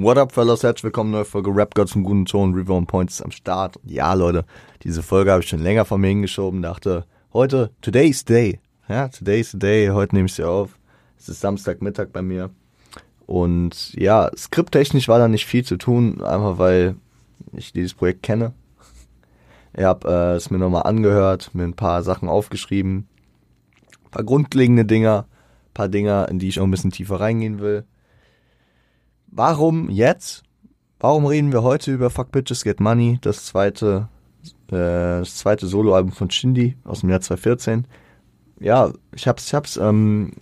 What up, fellas? Herzlich willkommen, neue Folge Rap Gods zum guten Ton. River on Point ist am Start. Und ja, Leute, diese Folge habe ich schon länger von mir hingeschoben. Dachte, heute, today's day. Ja, today's day. Heute nehme ich sie auf. Es ist Samstagmittag bei mir. Und ja, skripttechnisch war da nicht viel zu tun, einfach weil ich dieses Projekt kenne. Ich habe äh, es mir nochmal angehört, mir ein paar Sachen aufgeschrieben. Ein paar grundlegende Dinger, ein paar Dinger, in die ich auch ein bisschen tiefer reingehen will. Warum jetzt? Warum reden wir heute über Fuck Bitches Get Money, das zweite, äh, zweite Soloalbum von Shindy aus dem Jahr 2014? Ja, ich hab's, ich hab's ähm,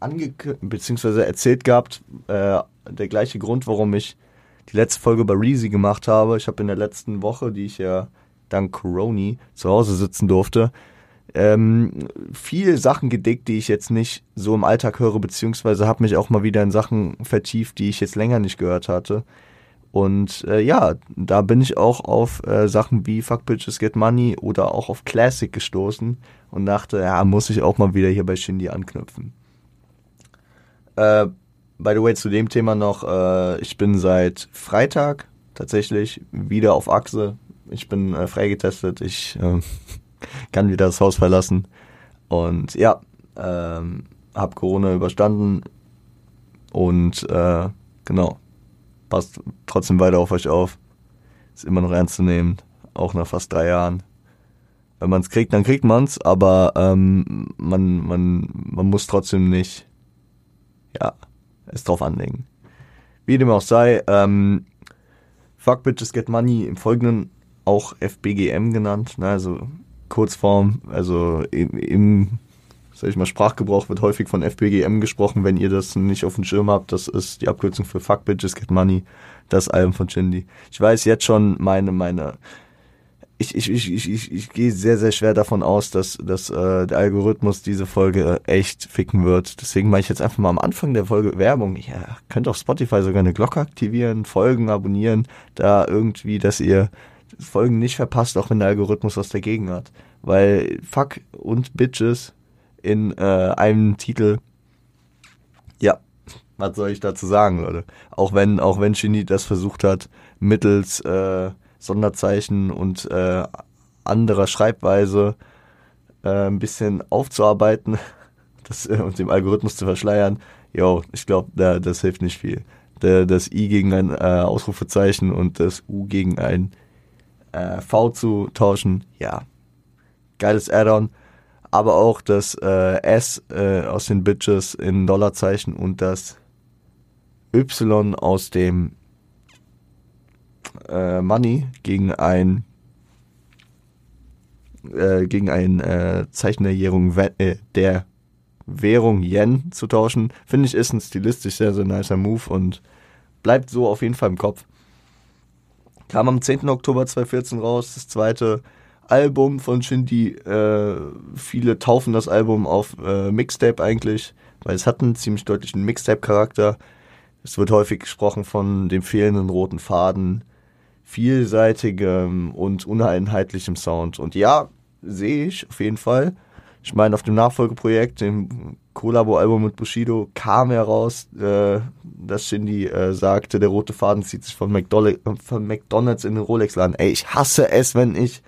ange beziehungsweise erzählt gehabt, äh, der gleiche Grund, warum ich die letzte Folge über Reezy gemacht habe. Ich habe in der letzten Woche, die ich ja dank Coroni zu Hause sitzen durfte, ähm, viele Sachen gedickt, die ich jetzt nicht so im Alltag höre, beziehungsweise habe mich auch mal wieder in Sachen vertieft, die ich jetzt länger nicht gehört hatte. Und äh, ja, da bin ich auch auf äh, Sachen wie Fuck Bitches Get Money oder auch auf Classic gestoßen und dachte, ja, muss ich auch mal wieder hier bei Shindy anknüpfen. Äh, by the way, zu dem Thema noch, äh, ich bin seit Freitag tatsächlich wieder auf Achse. Ich bin äh, freigetestet, ich äh, kann wieder das Haus verlassen. Und ja, ähm, habe Corona überstanden und äh, genau, passt trotzdem weiter auf euch auf. Ist immer noch ernst zu nehmen, auch nach fast drei Jahren. Wenn man es kriegt, dann kriegt man es, aber ähm, man, man, man muss trotzdem nicht, ja, es drauf anlegen. Wie dem auch sei, ähm, Fuck Bitches Get Money im Folgenden auch FBGM genannt, ne, also Kurzform, also im, im sag ich mal, Sprachgebrauch wird häufig von FBGM gesprochen, wenn ihr das nicht auf dem Schirm habt. Das ist die Abkürzung für Fuck Bitches Get Money, das Album von Shindy. Ich weiß jetzt schon meine, meine, ich, ich, ich, ich, ich, ich gehe sehr, sehr schwer davon aus, dass, dass äh, der Algorithmus diese Folge echt ficken wird. Deswegen mache ich jetzt einfach mal am Anfang der Folge Werbung. Ja, könnt auf Spotify sogar eine Glocke aktivieren, Folgen abonnieren, da irgendwie, dass ihr Folgen nicht verpasst, auch wenn der Algorithmus was dagegen hat. Weil Fuck und Bitches in äh, einem Titel, ja, was soll ich dazu sagen, Leute? Auch wenn, auch wenn Shindy das versucht hat, mittels äh, Sonderzeichen und äh, anderer Schreibweise äh, ein bisschen aufzuarbeiten das, äh, und dem Algorithmus zu verschleiern, yo, ich glaube, da, das hilft nicht viel. Da, das I gegen ein äh, Ausrufezeichen und das U gegen ein äh, V zu tauschen, ja, geiles Add-on. Aber auch das äh, S äh, aus den Bitches in Dollarzeichen und das Y aus dem äh, Money gegen ein äh, gegen ein äh, Zeichen der Währung, äh, der Währung Yen zu tauschen, finde ich ist ein stilistisch sehr, sehr nicer Move und bleibt so auf jeden Fall im Kopf. Kam am 10. Oktober 2014 raus, das zweite Album von Shindy. Äh, viele taufen das Album auf äh, Mixtape eigentlich, weil es hat einen ziemlich deutlichen Mixtape-Charakter. Es wird häufig gesprochen von dem fehlenden roten Faden, vielseitigem und uneinheitlichem Sound. Und ja, sehe ich auf jeden Fall. Ich meine, auf dem Nachfolgeprojekt, dem Collabo-Album mit Bushido, kam heraus, äh, dass Shindy äh, sagte, der rote Faden zieht sich von, McDonald, von McDonalds in den Rolex-Laden. Ey, ich hasse es, wenn ich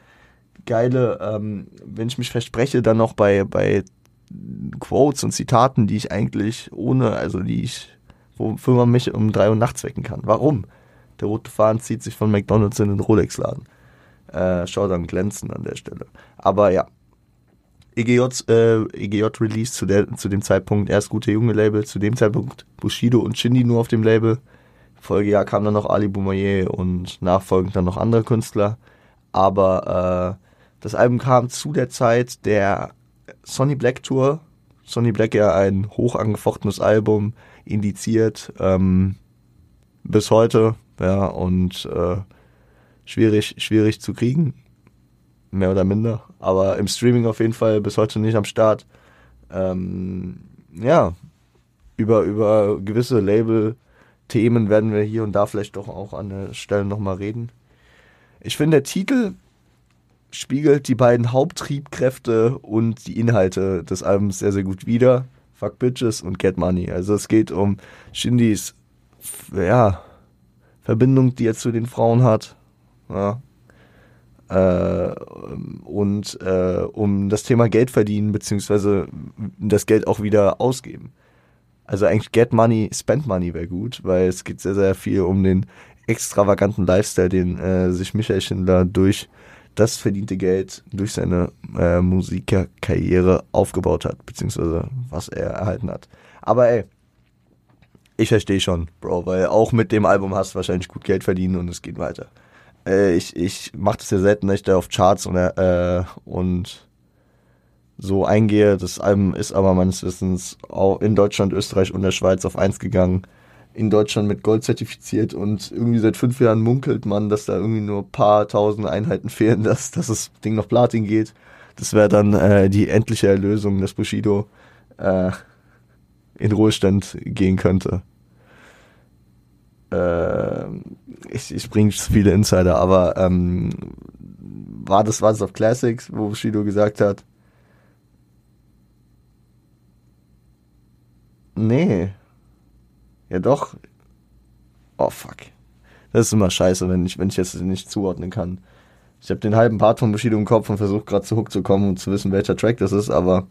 geile, ähm, wenn ich mich verspreche, dann noch bei, bei Quotes und Zitaten, die ich eigentlich ohne, also die ich, wofür man mich um drei Uhr nachts wecken kann. Warum? Der rote Faden zieht sich von McDonalds in den Rolex-Laden. Äh, dann glänzen an der Stelle. Aber ja. EGJ, äh, EGJ Release zu, zu dem Zeitpunkt erst gute junge Label, zu dem Zeitpunkt Bushido und Shindy nur auf dem Label. Folgejahr kam dann noch Ali Boumaier und nachfolgend dann noch andere Künstler. Aber äh, das Album kam zu der Zeit der Sonny Black Tour. Sonny Black ja ein hoch angefochtenes Album, indiziert ähm, bis heute, ja, und äh, schwierig, schwierig zu kriegen, mehr oder minder, aber im Streaming auf jeden Fall bis heute nicht am Start. Ähm, ja, über, über gewisse Label-Themen werden wir hier und da vielleicht doch auch an der Stelle nochmal reden. Ich finde, der Titel spiegelt die beiden Haupttriebkräfte und die Inhalte des Albums sehr, sehr gut wider. Fuck Bitches und Get Money. Also es geht um Shindys, ja, Verbindung, die er zu den Frauen hat. Ja. Äh, und äh, um das Thema Geld verdienen, beziehungsweise das Geld auch wieder ausgeben. Also eigentlich Get Money, Spend Money wäre gut, weil es geht sehr, sehr viel um den extravaganten Lifestyle, den äh, sich Michael Schindler durch das verdiente Geld durch seine äh, Musikerkarriere aufgebaut hat, beziehungsweise was er erhalten hat. Aber ey, ich verstehe schon, Bro, weil auch mit dem Album hast du wahrscheinlich gut Geld verdienen und es geht weiter. Äh, ich ich mache das ja selten, dass ich da auf Charts und, äh, und so eingehe. Das Album ist aber meines Wissens auch in Deutschland, Österreich und der Schweiz auf eins gegangen in Deutschland mit Gold zertifiziert und irgendwie seit fünf Jahren munkelt man, dass da irgendwie nur ein paar tausend Einheiten fehlen, dass, dass das Ding noch Platin geht. Das wäre dann äh, die endliche Erlösung, dass Bushido äh, in Ruhestand gehen könnte. Äh, ich, ich bringe viele Insider, aber ähm, war das war das auf Classics, wo Bushido gesagt hat? Nee, ja, doch. Oh, fuck. Das ist immer scheiße, wenn ich, wenn ich jetzt nicht zuordnen kann. Ich habe den halben Part von Bushido im Kopf und versuche gerade zu Hook zu kommen und zu wissen, welcher Track das ist, aber.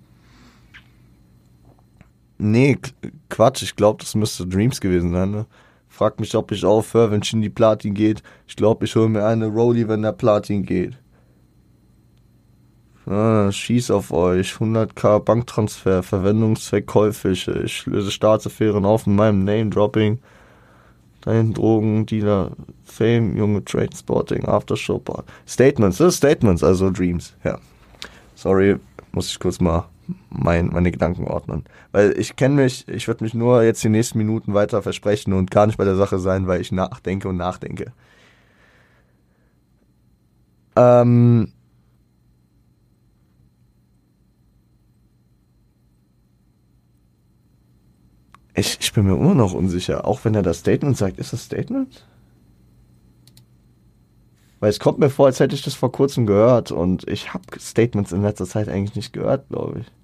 Nee, Quatsch, ich glaube, das müsste Dreams gewesen sein, ne? Fragt mich, ob ich aufhöre, wenn Shindy Platin geht. Ich glaube, ich hole mir eine Rolli, wenn der Platin geht. Ah, schieß auf euch. 100k Banktransfer, Verwendungszweck käufig. Ich löse Staatsaffären auf in meinem Name-Dropping. Dahin Drogen, Dealer, Fame, junge Trade Sporting, Aftershow. Statements, das ist Statements, also Dreams, ja. Sorry, muss ich kurz mal mein, meine Gedanken ordnen. Weil ich kenne mich, ich würde mich nur jetzt die nächsten Minuten weiter versprechen und gar nicht bei der Sache sein, weil ich nachdenke und nachdenke. Ähm, Ich, ich bin mir immer noch unsicher. Auch wenn er das Statement sagt, ist das Statement? Weil es kommt mir vor, als hätte ich das vor kurzem gehört und ich habe Statements in letzter Zeit eigentlich nicht gehört, glaube ich.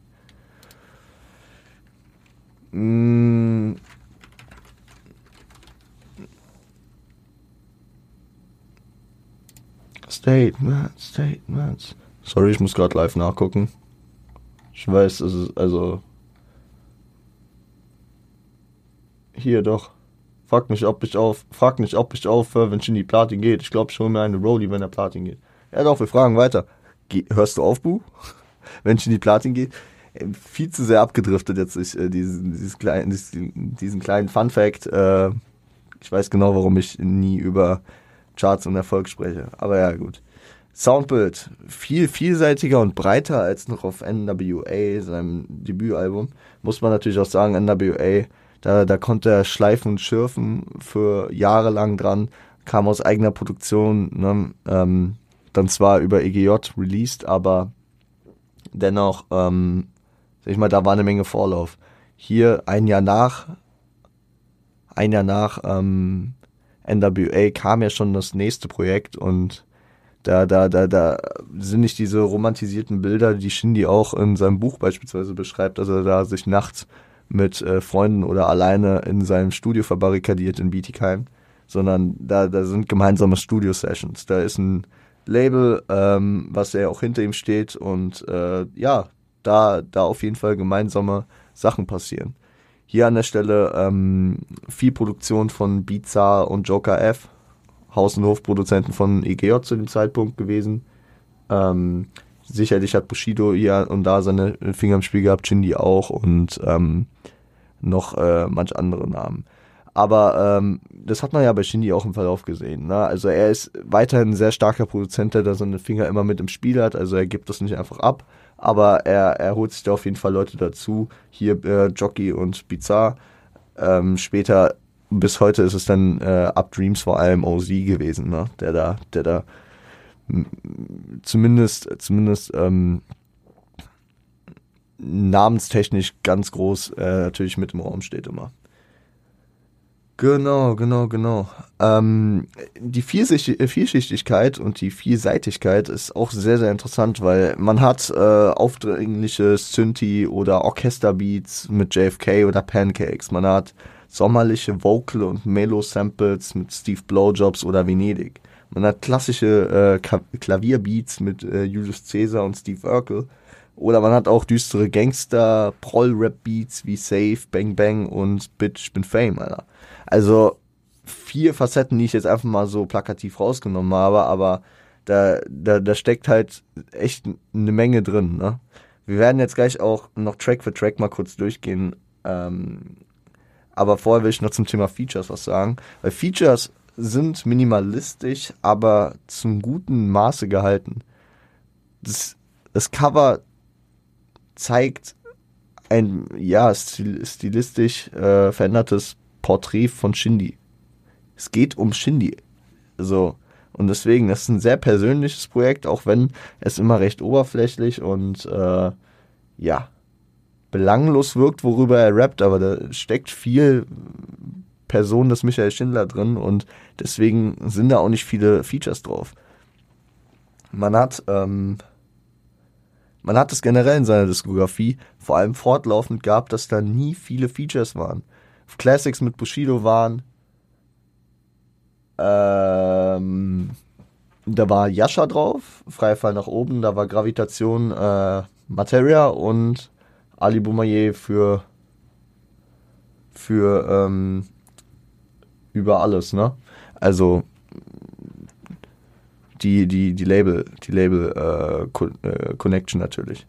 Mm. Statements, Statements. Sorry, ich muss gerade live nachgucken. Ich weiß, es ist also Hier doch. Frag mich, ob ich auf, frag nicht, ob ich aufhöre, wenn Shindy Platin geht. Ich glaube schon mir eine Rolli, wenn er Platin geht. Ja doch, wir fragen weiter. Ge hörst du auf, Bu? wenn Shindy Platin geht? Viel zu sehr abgedriftet jetzt ich, äh, diesen, dieses kleinen, diesen, diesen kleinen Fun Fact. Äh, ich weiß genau, warum ich nie über Charts und Erfolg spreche. Aber ja, gut. Soundbild viel vielseitiger und breiter als noch auf NWA, seinem Debütalbum. Muss man natürlich auch sagen, NWA da, da konnte er schleifen und schürfen für Jahre lang dran, kam aus eigener Produktion, ne, ähm, dann zwar über EGJ released, aber dennoch, ähm, sag ich mal, da war eine Menge Vorlauf. Hier ein Jahr nach, ein Jahr nach ähm, NWA kam ja schon das nächste Projekt und da, da, da, da sind nicht diese romantisierten Bilder, die Shindy auch in seinem Buch beispielsweise beschreibt, dass er da sich nachts mit äh, Freunden oder alleine in seinem Studio verbarrikadiert in Bietigheim, sondern da, da sind gemeinsame Studio-Sessions. Da ist ein Label, ähm, was ja auch hinter ihm steht und äh, ja, da, da auf jeden Fall gemeinsame Sachen passieren. Hier an der Stelle ähm, viel Produktion von Bizarre und Joker F, Haus- und Hofproduzenten von EGJ zu dem Zeitpunkt gewesen. Ähm, sicherlich hat Bushido hier und da seine Finger im Spiel gehabt, Shindy auch und ähm, noch äh, manch andere Namen. Aber ähm, das hat man ja bei Shindy auch im Verlauf gesehen. Ne? Also er ist weiterhin ein sehr starker Produzent, der seine Finger immer mit im Spiel hat. Also er gibt das nicht einfach ab. Aber er, er holt sich da auf jeden Fall Leute dazu. Hier äh, Jockey und Bizarre. Ähm, später, bis heute ist es dann äh, Up Dreams vor allem OZ gewesen, ne? der da, der da zumindest, zumindest ähm, namenstechnisch ganz groß äh, natürlich mit im Raum steht immer. Genau, genau, genau. Ähm, die Vielschichtigkeit und die Vielseitigkeit ist auch sehr, sehr interessant, weil man hat äh, aufdringliche Synthi oder Orchesterbeats mit JFK oder Pancakes. Man hat sommerliche Vocal- und Melo-Samples mit Steve Blowjobs oder Venedig. Man hat klassische äh, Klavierbeats mit äh, Julius Caesar und Steve Urkel. Oder man hat auch düstere Gangster, Proll-Rap-Beats wie Safe, Bang Bang und Bitch, bin Fame, Alter. Also vier Facetten, die ich jetzt einfach mal so plakativ rausgenommen habe, aber da, da, da steckt halt echt eine Menge drin, ne? Wir werden jetzt gleich auch noch Track für Track mal kurz durchgehen. Ähm, aber vorher will ich noch zum Thema Features was sagen. Weil Features sind minimalistisch, aber zum guten Maße gehalten. Das, das Cover zeigt ein, ja, stil, stilistisch äh, verändertes Porträt von Shindy. Es geht um Shindy. So. Und deswegen, das ist ein sehr persönliches Projekt, auch wenn es immer recht oberflächlich und äh, ja, belanglos wirkt, worüber er rappt, aber da steckt viel Person des Michael Schindler drin und deswegen sind da auch nicht viele Features drauf. Man hat, ähm, man hat es generell in seiner Diskografie vor allem fortlaufend gehabt, dass da nie viele Features waren. Classics mit Bushido waren ähm, da war Yasha drauf, Freifall nach oben, da war Gravitation äh, Materia und Ali Boumaier für für ähm, über alles, ne? Also die die die Label die Label äh, äh, Connection natürlich.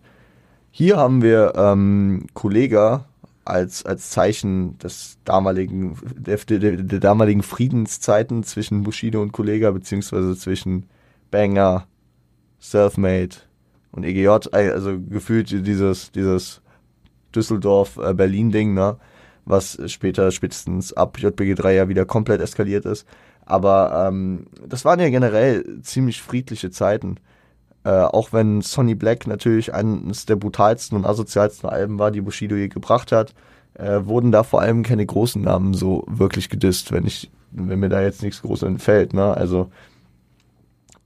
Hier haben wir ähm, Kollega als, als Zeichen des damaligen, der, der, der damaligen Friedenszeiten zwischen Bushido und Kollega, beziehungsweise zwischen Banger, Selfmade und EGJ, also gefühlt dieses, dieses Düsseldorf-Berlin-Ding, ne? was später spätestens ab JBG 3 ja wieder komplett eskaliert ist. Aber ähm, das waren ja generell ziemlich friedliche Zeiten. Äh, auch wenn Sonny Black natürlich eines der brutalsten und asozialsten Alben war, die Bushido je gebracht hat, äh, wurden da vor allem keine großen Namen so wirklich gedisst, wenn ich, wenn mir da jetzt nichts Großes entfällt, ne? Also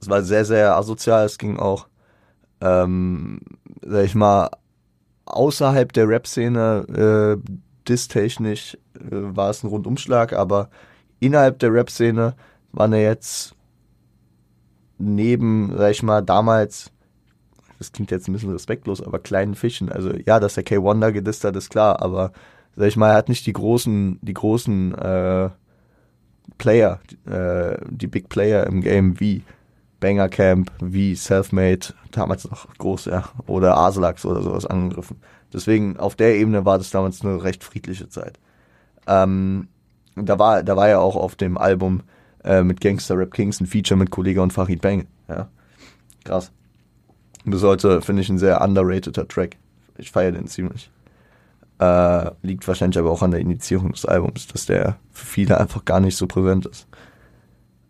es war sehr, sehr asozial, es ging auch, ähm, sag ich mal, außerhalb der Rap-Szene, äh, distechnisch äh, war es ein Rundumschlag, aber innerhalb der Rap-Szene waren er jetzt neben, sag ich mal, damals, das klingt jetzt ein bisschen respektlos, aber kleinen Fischen. Also ja, dass der K1 da gedisst hat, ist klar, aber sag ich mal, er hat nicht die großen, die großen äh, Player, äh, die Big Player im Game wie Banger Camp, wie Selfmade, damals noch groß, ja, oder Aslax oder sowas angegriffen. Deswegen auf der Ebene war das damals eine recht friedliche Zeit. Ähm, da war, da war ja auch auf dem Album äh, mit Gangster Rap Kings ein Feature mit Kollega und Farid Bang. Ja. Krass. Bis heute finde ich ein sehr underrateder Track. Ich feiere den ziemlich. Äh, liegt wahrscheinlich aber auch an der Initiierung des Albums, dass der für viele einfach gar nicht so präsent ist.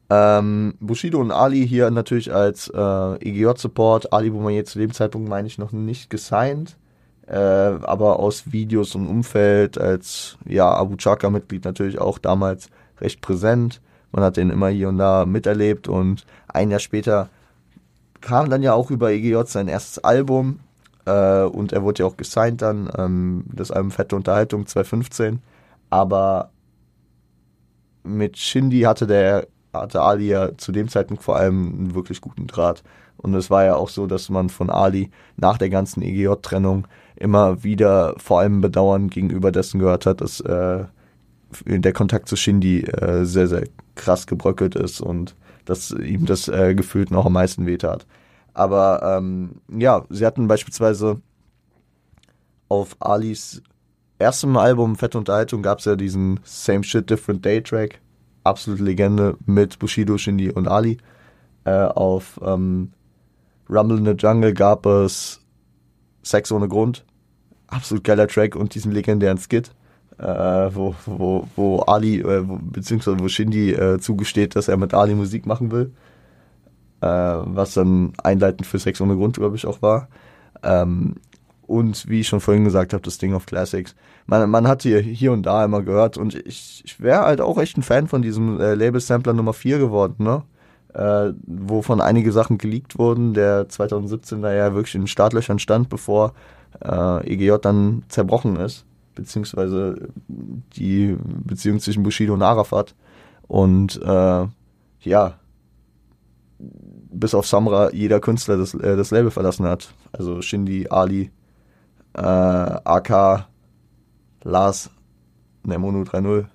Ähm, Bushido und Ali hier natürlich als äh, EGJ-Support. Ali Boumaier zu dem Zeitpunkt, meine ich, noch nicht gesigned. Äh, aber aus Videos und Umfeld als ja, Abu Chaka-Mitglied natürlich auch damals recht präsent. Man hat den immer hier und da miterlebt und ein Jahr später kam dann ja auch über EGJ sein erstes Album äh, und er wurde ja auch gesigned dann, ähm, das Album Fette Unterhaltung 2015. Aber mit Shindy hatte der hatte Ali ja zu dem Zeitpunkt vor allem einen wirklich guten Draht. Und es war ja auch so, dass man von Ali nach der ganzen EGJ-Trennung immer wieder vor allem Bedauern gegenüber dessen gehört hat, dass äh, der Kontakt zu Shindy äh, sehr, sehr krass gebröckelt ist und dass ihm das äh, gefühlt noch am meisten wehtat. Aber ähm, ja, sie hatten beispielsweise auf Alis erstem Album Fette Unterhaltung gab es ja diesen Same Shit Different Day Track, absolute Legende mit Bushido, Shindy und Ali. Äh, auf ähm, Rumble in the Jungle gab es Sex ohne Grund, absolut geiler Track und diesen legendären Skit wo, wo, wo Ali, äh, wo, beziehungsweise wo Shindy äh, zugesteht, dass er mit Ali Musik machen will. Äh, was dann einleitend für Sex ohne Grund, glaube ich, auch war. Ähm, und wie ich schon vorhin gesagt habe, das Ding of Classics. Man, man hat hier, hier und da immer gehört und ich, ich wäre halt auch echt ein Fan von diesem äh, Label-Sampler Nummer 4 geworden, ne? Äh, wovon einige Sachen geleakt wurden, der 2017 da ja wirklich in Startlöchern stand, bevor äh, EGJ dann zerbrochen ist beziehungsweise die Beziehung zwischen Bushido und Arafat. Und äh, ja, bis auf Samra jeder Künstler das, äh, das Label verlassen hat. Also Shindy, Ali, äh, AK, Lars, Nemo 030.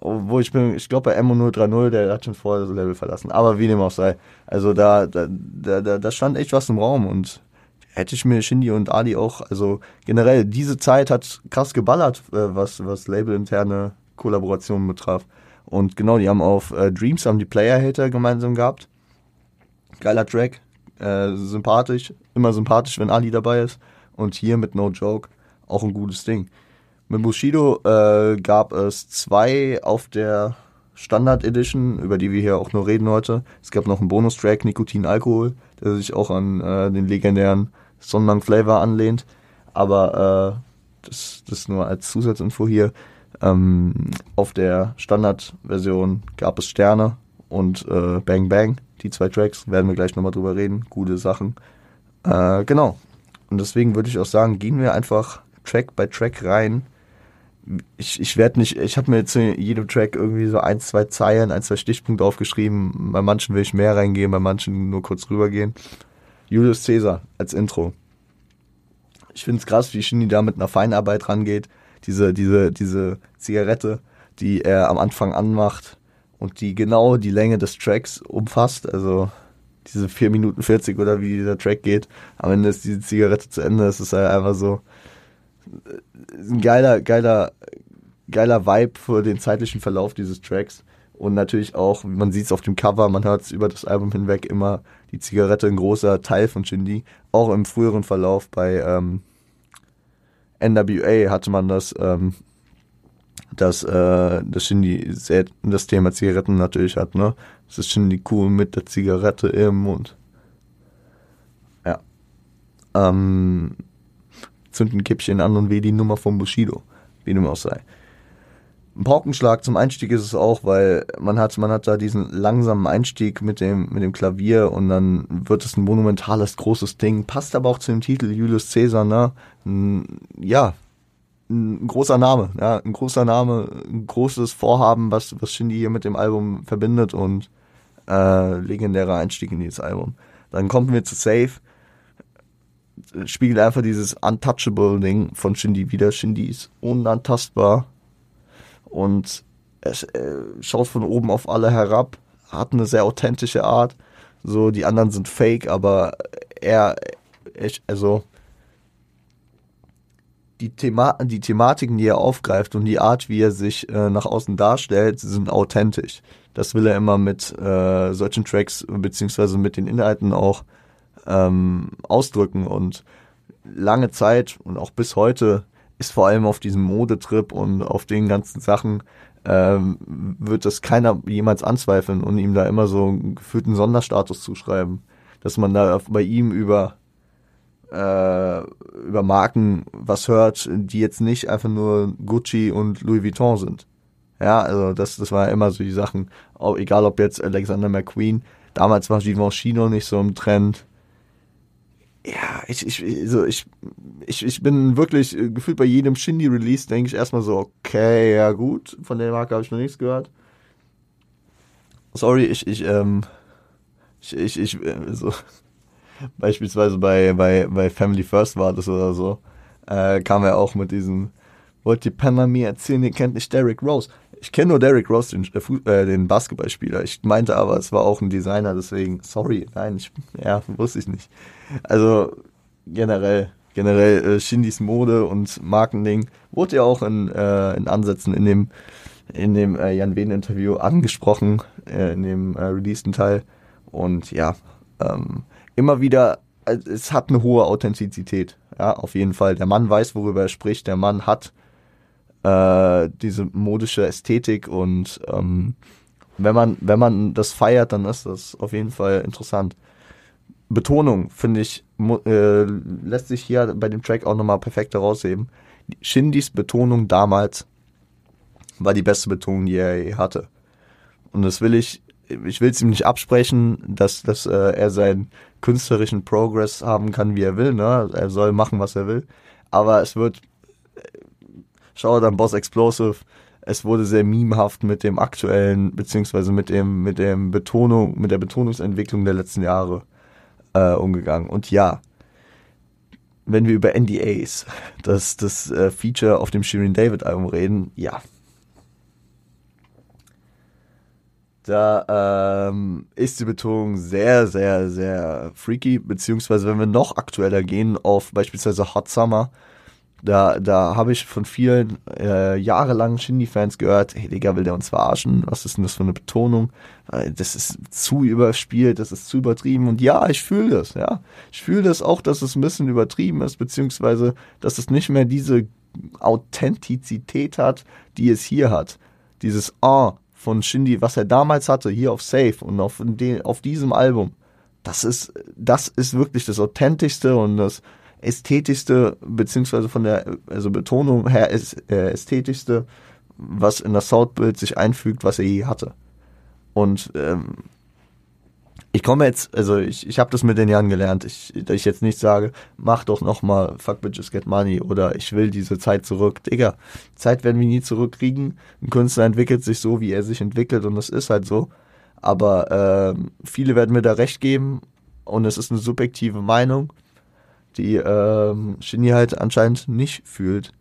Wo ich bin, ich glaube bei Mo 030, der hat schon vorher das Level verlassen. Aber wie dem auch sei. Also da, da, da, da stand echt was im Raum und hätte ich mir Shindy und Ali auch, also generell, diese Zeit hat krass geballert, äh, was, was labelinterne Kollaborationen betraf. Und genau, die haben auf äh, Dreams haben die Player Hater gemeinsam gehabt. Geiler Track, äh, sympathisch, immer sympathisch, wenn Ali dabei ist. Und hier mit No Joke auch ein gutes Ding. Mit Bushido äh, gab es zwei auf der Standard Edition, über die wir hier auch nur reden heute. Es gab noch einen Bonustrack, Nikotin Alkohol, der sich auch an äh, den legendären Sonnenlang Flavor anlehnt. Aber äh, das, das nur als Zusatzinfo hier. Ähm, auf der Standardversion gab es Sterne und äh, Bang Bang. Die zwei Tracks werden wir gleich nochmal drüber reden. Gute Sachen. Äh, genau. Und deswegen würde ich auch sagen, gehen wir einfach Track by Track rein. Ich, ich werde nicht, ich habe mir zu jedem Track irgendwie so ein, zwei Zeilen, ein, zwei Stichpunkte aufgeschrieben. Bei manchen will ich mehr reingehen, bei manchen nur kurz rübergehen. Julius Caesar als Intro. Ich finde es krass, wie Shindy da mit einer Feinarbeit rangeht. Diese, diese, diese Zigarette, die er am Anfang anmacht und die genau die Länge des Tracks umfasst. Also diese 4 Minuten 40 oder wie dieser Track geht. Am Ende ist diese Zigarette zu Ende. Es ist halt einfach so ein geiler, geiler, geiler Vibe für den zeitlichen Verlauf dieses Tracks. Und natürlich auch, man sieht es auf dem Cover, man hört es über das Album hinweg immer, die Zigarette ein großer Teil von Shindy. Auch im früheren Verlauf bei ähm, NWA hatte man das, ähm, dass äh, das Shindy sehr, das Thema Zigaretten natürlich hat, ne? Das ist Shindy cool mit der Zigarette im Mund. Ja. Ähm, zünden ein Kippchen an und weh die Nummer von Bushido, wie dem auch sei. Ein Paukenschlag zum Einstieg ist es auch, weil man hat, man hat da diesen langsamen Einstieg mit dem, mit dem Klavier und dann wird es ein monumentales, großes Ding. Passt aber auch zu dem Titel Julius Caesar, ne? Ja, ein großer Name, ja, ein großer Name, ein großes Vorhaben, was, was Shindy hier mit dem Album verbindet und äh, legendärer Einstieg in dieses Album. Dann kommen wir zu Safe. Spiegelt einfach dieses Untouchable-Ding von Shindy wieder. Shindy ist unantastbar und er äh, schaut von oben auf alle herab, hat eine sehr authentische Art. So, die anderen sind fake, aber er, ich, also die, Thema die Thematiken, die er aufgreift und die Art, wie er sich äh, nach außen darstellt, sind authentisch. Das will er immer mit äh, solchen Tracks beziehungsweise mit den Inhalten auch ähm, ausdrücken und lange Zeit und auch bis heute ist vor allem auf diesem Modetrip und auf den ganzen Sachen ähm, wird das keiner jemals anzweifeln und ihm da immer so einen gefühlten Sonderstatus zuschreiben, dass man da bei ihm über äh, über Marken was hört, die jetzt nicht einfach nur Gucci und Louis Vuitton sind. Ja, also das, das war immer so die Sachen, auch egal ob jetzt Alexander McQueen, damals war Givenchy noch nicht so im Trend, ja, ich, ich, also ich, ich, ich bin wirklich äh, gefühlt bei jedem Shindy-Release denke ich erstmal so, okay, ja gut, von der Marke habe ich noch nichts gehört. Sorry, ich, ich, ähm, ich, ich, ich äh, so, beispielsweise bei, bei, bei Family First war das oder so, äh, kam er auch mit diesem, wollt ihr Penner mir erzählen, ihr kennt nicht Derrick Rose. Ich kenne nur Derrick Rose, den, äh, den Basketballspieler. Ich meinte aber, es war auch ein Designer, deswegen, sorry, nein, ich, ja, wusste ich nicht. Also generell, generell äh, Shindys Mode und Markending wurde ja auch in, äh, in Ansätzen in dem, in dem äh, Jan Wehn Interview angesprochen, äh, in dem äh, releaseden Teil. Und ja, ähm, immer wieder, äh, es hat eine hohe Authentizität. Ja, auf jeden Fall. Der Mann weiß, worüber er spricht. Der Mann hat äh, diese modische Ästhetik und ähm, wenn man, wenn man das feiert, dann ist das auf jeden Fall interessant. Betonung, finde ich, äh, lässt sich hier bei dem Track auch nochmal perfekt herausheben. Shindys Betonung damals war die beste Betonung, die er je hatte. Und das will ich, ich will es ihm nicht absprechen, dass, dass äh, er seinen künstlerischen Progress haben kann, wie er will. Ne? Er soll machen, was er will. Aber es wird Shoutout an Boss Explosive. Es wurde sehr memehaft mit dem aktuellen, beziehungsweise mit dem, mit dem Betonung, mit der Betonungsentwicklung der letzten Jahre äh, umgegangen. Und ja, wenn wir über NDAs, das, das äh, Feature auf dem Shirin David Album reden, ja. Da ähm, ist die Betonung sehr, sehr, sehr freaky, beziehungsweise wenn wir noch aktueller gehen auf beispielsweise Hot Summer, da, da habe ich von vielen äh, jahrelangen Shindy-Fans gehört, hey Digga, will der uns verarschen? Was ist denn das für eine Betonung? Äh, das ist zu überspielt, das ist zu übertrieben. Und ja, ich fühle das, ja. Ich fühle das auch, dass es ein bisschen übertrieben ist, beziehungsweise, dass es nicht mehr diese Authentizität hat, die es hier hat. Dieses Ah von Shindy, was er damals hatte, hier auf Safe und auf, den, auf diesem Album. Das ist, das ist wirklich das Authentischste und das, ästhetischste, beziehungsweise von der also Betonung her äh, ästhetischste, was in das Soundbild sich einfügt, was er je hatte. Und ähm, ich komme jetzt, also ich, ich habe das mit den Jahren gelernt, ich, dass ich jetzt nicht sage, mach doch nochmal Fuck Bitches Get Money oder ich will diese Zeit zurück. Digga, Zeit werden wir nie zurückkriegen. Ein Künstler entwickelt sich so, wie er sich entwickelt und das ist halt so. Aber äh, viele werden mir da recht geben und es ist eine subjektive Meinung die ähm, Shinny halt anscheinend nicht fühlt.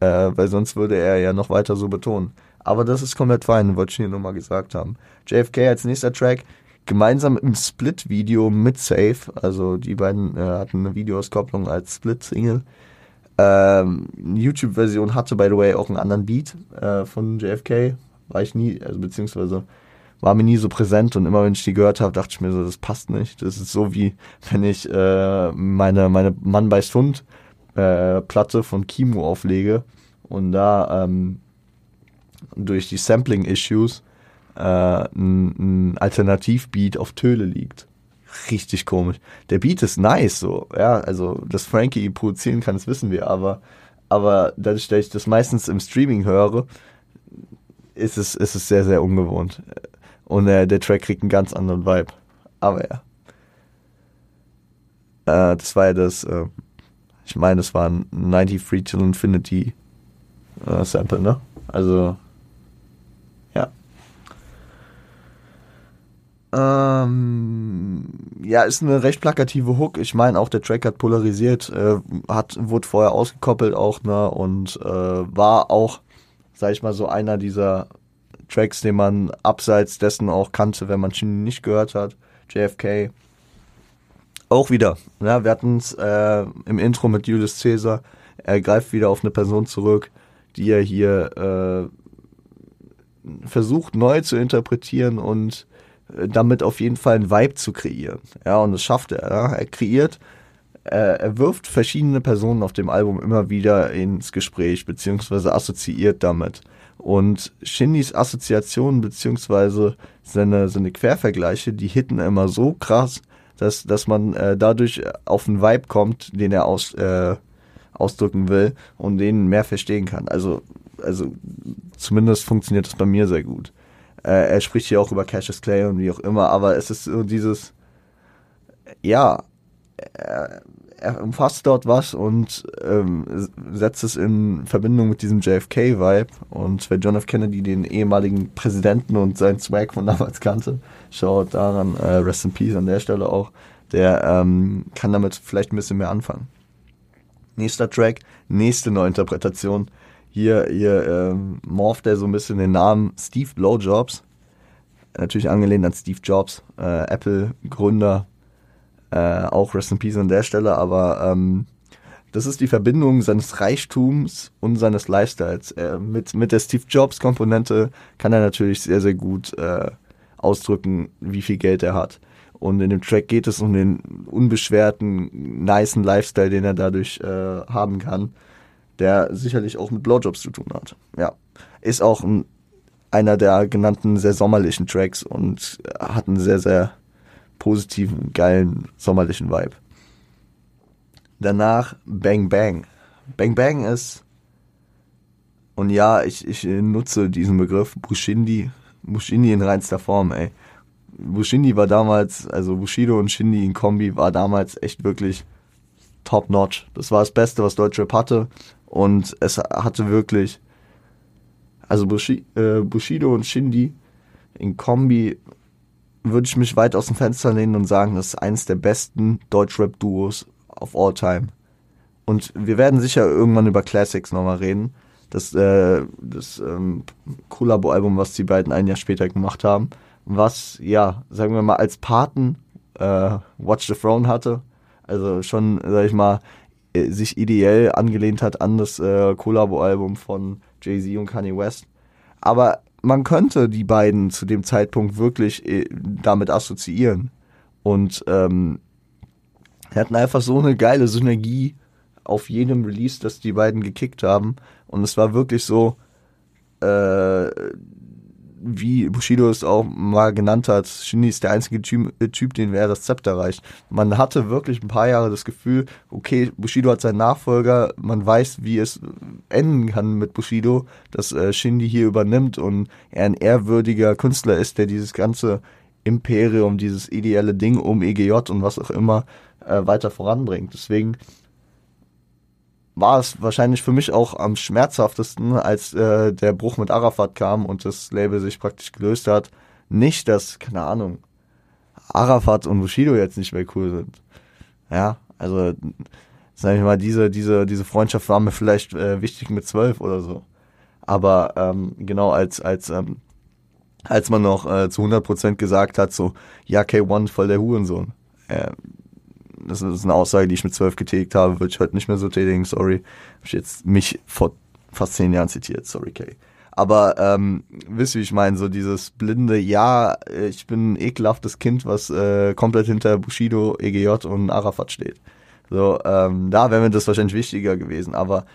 Äh, weil sonst würde er ja noch weiter so betonen. Aber das ist komplett fein, wollte ich hier nur mal gesagt haben. JFK als nächster Track, gemeinsam im Split-Video mit Safe, also die beiden äh, hatten eine Videoauskopplung als Split-Single. Ähm, YouTube-Version hatte, by the way, auch einen anderen Beat äh, von JFK. War ich nie, also beziehungsweise war mir nie so präsent und immer wenn ich die gehört habe, dachte ich mir so, das passt nicht. Das ist so wie wenn ich äh, meine meine Mann bei Hund äh, Platte von Kimo auflege und da ähm, durch die Sampling Issues äh, ein, ein Alternativbeat auf Töle liegt. Richtig komisch. Der Beat ist nice, so, ja, also, dass Frankie produzieren kann, das wissen wir, aber, aber dadurch, dass ich das meistens im Streaming höre, ist es, ist es sehr, sehr ungewohnt. Und äh, der Track kriegt einen ganz anderen Vibe. Aber ja. Äh, das war ja das, äh, ich meine, das war ein 93 Till Infinity äh, Sample, ne? Also, ja. Ähm, ja, ist eine recht plakative Hook. Ich meine, auch der Track hat polarisiert, äh, hat, wurde vorher ausgekoppelt auch, ne? Und äh, war auch, sag ich mal, so einer dieser Tracks, den man abseits dessen auch kannte, wenn man ihn nicht gehört hat. JFK. Auch wieder. Ja, wir hatten es äh, im Intro mit Julius Caesar. Er greift wieder auf eine Person zurück, die er hier äh, versucht neu zu interpretieren und äh, damit auf jeden Fall einen Vibe zu kreieren. Ja, und das schafft er. Ja? Er kreiert, äh, er wirft verschiedene Personen auf dem Album immer wieder ins Gespräch, beziehungsweise assoziiert damit. Und Shindys Assoziationen beziehungsweise seine, seine Quervergleiche, die hitten immer so krass, dass, dass man äh, dadurch auf einen Vibe kommt, den er aus, äh, ausdrücken will und den mehr verstehen kann. Also, also zumindest funktioniert das bei mir sehr gut. Äh, er spricht hier auch über Cassius Clay und wie auch immer, aber es ist so dieses, ja, umfasst dort was und ähm, setzt es in Verbindung mit diesem JFK-Vibe. Und wer John F. Kennedy, den ehemaligen Präsidenten und seinen Swag von damals kannte, schaut daran, äh, Rest in Peace an der Stelle auch, der ähm, kann damit vielleicht ein bisschen mehr anfangen. Nächster Track, nächste Neuinterpretation. Hier, hier ähm, morpht er so ein bisschen den Namen Steve Blowjobs. Natürlich angelehnt an Steve Jobs, äh, Apple-Gründer, äh, auch Rest in Peace an der Stelle, aber ähm, das ist die Verbindung seines Reichtums und seines Lifestyles. Äh, mit, mit der Steve Jobs-Komponente kann er natürlich sehr, sehr gut äh, ausdrücken, wie viel Geld er hat. Und in dem Track geht es um den unbeschwerten, niceen Lifestyle, den er dadurch äh, haben kann, der sicherlich auch mit Blowjobs zu tun hat. Ja, ist auch ein, einer der genannten sehr sommerlichen Tracks und hat einen sehr, sehr positiven, geilen, sommerlichen Vibe. Danach Bang Bang. Bang Bang ist, und ja, ich, ich nutze diesen Begriff Bushindi, Bushindi in reinster Form, ey. Bushindi war damals, also Bushido und Shindy in Kombi war damals echt wirklich top notch. Das war das Beste, was Deutschrap hatte. Und es hatte wirklich, also äh, Bushido und Shindy in Kombi würde ich mich weit aus dem Fenster lehnen und sagen, das ist eines der besten Deutschrap-Duos of all time. Und wir werden sicher irgendwann über Classics nochmal reden. Das, äh, das ähm, Collabo-Album, was die beiden ein Jahr später gemacht haben. Was, ja, sagen wir mal, als Paten äh, Watch the Throne hatte. Also schon, sag ich mal, äh, sich ideell angelehnt hat an das äh, Collabo-Album von Jay-Z und Kanye West. Aber man könnte die beiden zu dem Zeitpunkt wirklich äh, damit assoziieren. Und ähm, hatten einfach so eine geile Synergie auf jedem Release, dass die beiden gekickt haben. Und es war wirklich so, äh, wie Bushido es auch mal genannt hat, Shindy ist der einzige typ, äh, typ, den wer das Zepter reicht. Man hatte wirklich ein paar Jahre das Gefühl, okay, Bushido hat seinen Nachfolger, man weiß, wie es enden kann mit Bushido, dass äh, Shindy hier übernimmt und er ein ehrwürdiger Künstler ist, der dieses ganze Imperium, dieses ideelle Ding um EGJ und was auch immer äh, weiter voranbringt. Deswegen war es wahrscheinlich für mich auch am schmerzhaftesten, als äh, der Bruch mit Arafat kam und das Label sich praktisch gelöst hat. Nicht, dass, keine Ahnung, Arafat und Bushido jetzt nicht mehr cool sind. Ja, also, sag ich mal, diese, diese, diese Freundschaft war mir vielleicht äh, wichtig mit zwölf oder so. Aber ähm, genau als, als, ähm, als man noch äh, zu 100% gesagt hat, so, ja, K1 voll der Hurensohn. Äh, das ist eine Aussage, die ich mit zwölf getätigt habe, würde ich heute nicht mehr so tätigen, sorry. Hab ich jetzt mich vor fast zehn Jahren zitiert, sorry Kay. Aber ähm, wisst ihr, wie ich meine, so dieses blinde, ja, ich bin ein ekelhaftes Kind, was äh, komplett hinter Bushido, EGJ und Arafat steht. So, ähm, da wäre mir das wahrscheinlich wichtiger gewesen. Aber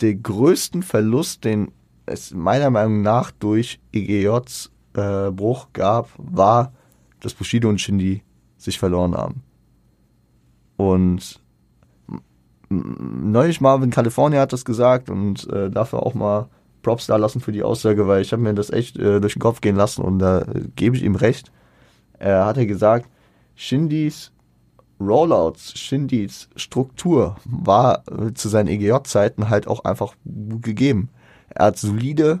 der größten Verlust, den es meiner Meinung nach durch EGJs äh, Bruch gab, war, dass Bushido und Shindy sich verloren haben. Und neulich Marvin California hat das gesagt und äh, dafür auch mal Props da lassen für die Aussage, weil ich habe mir das echt äh, durch den Kopf gehen lassen und da äh, gebe ich ihm recht. Er hat ja gesagt, Shindys Rollouts, Shindys Struktur war äh, zu seinen EGJ-Zeiten halt auch einfach gegeben. Er hat solide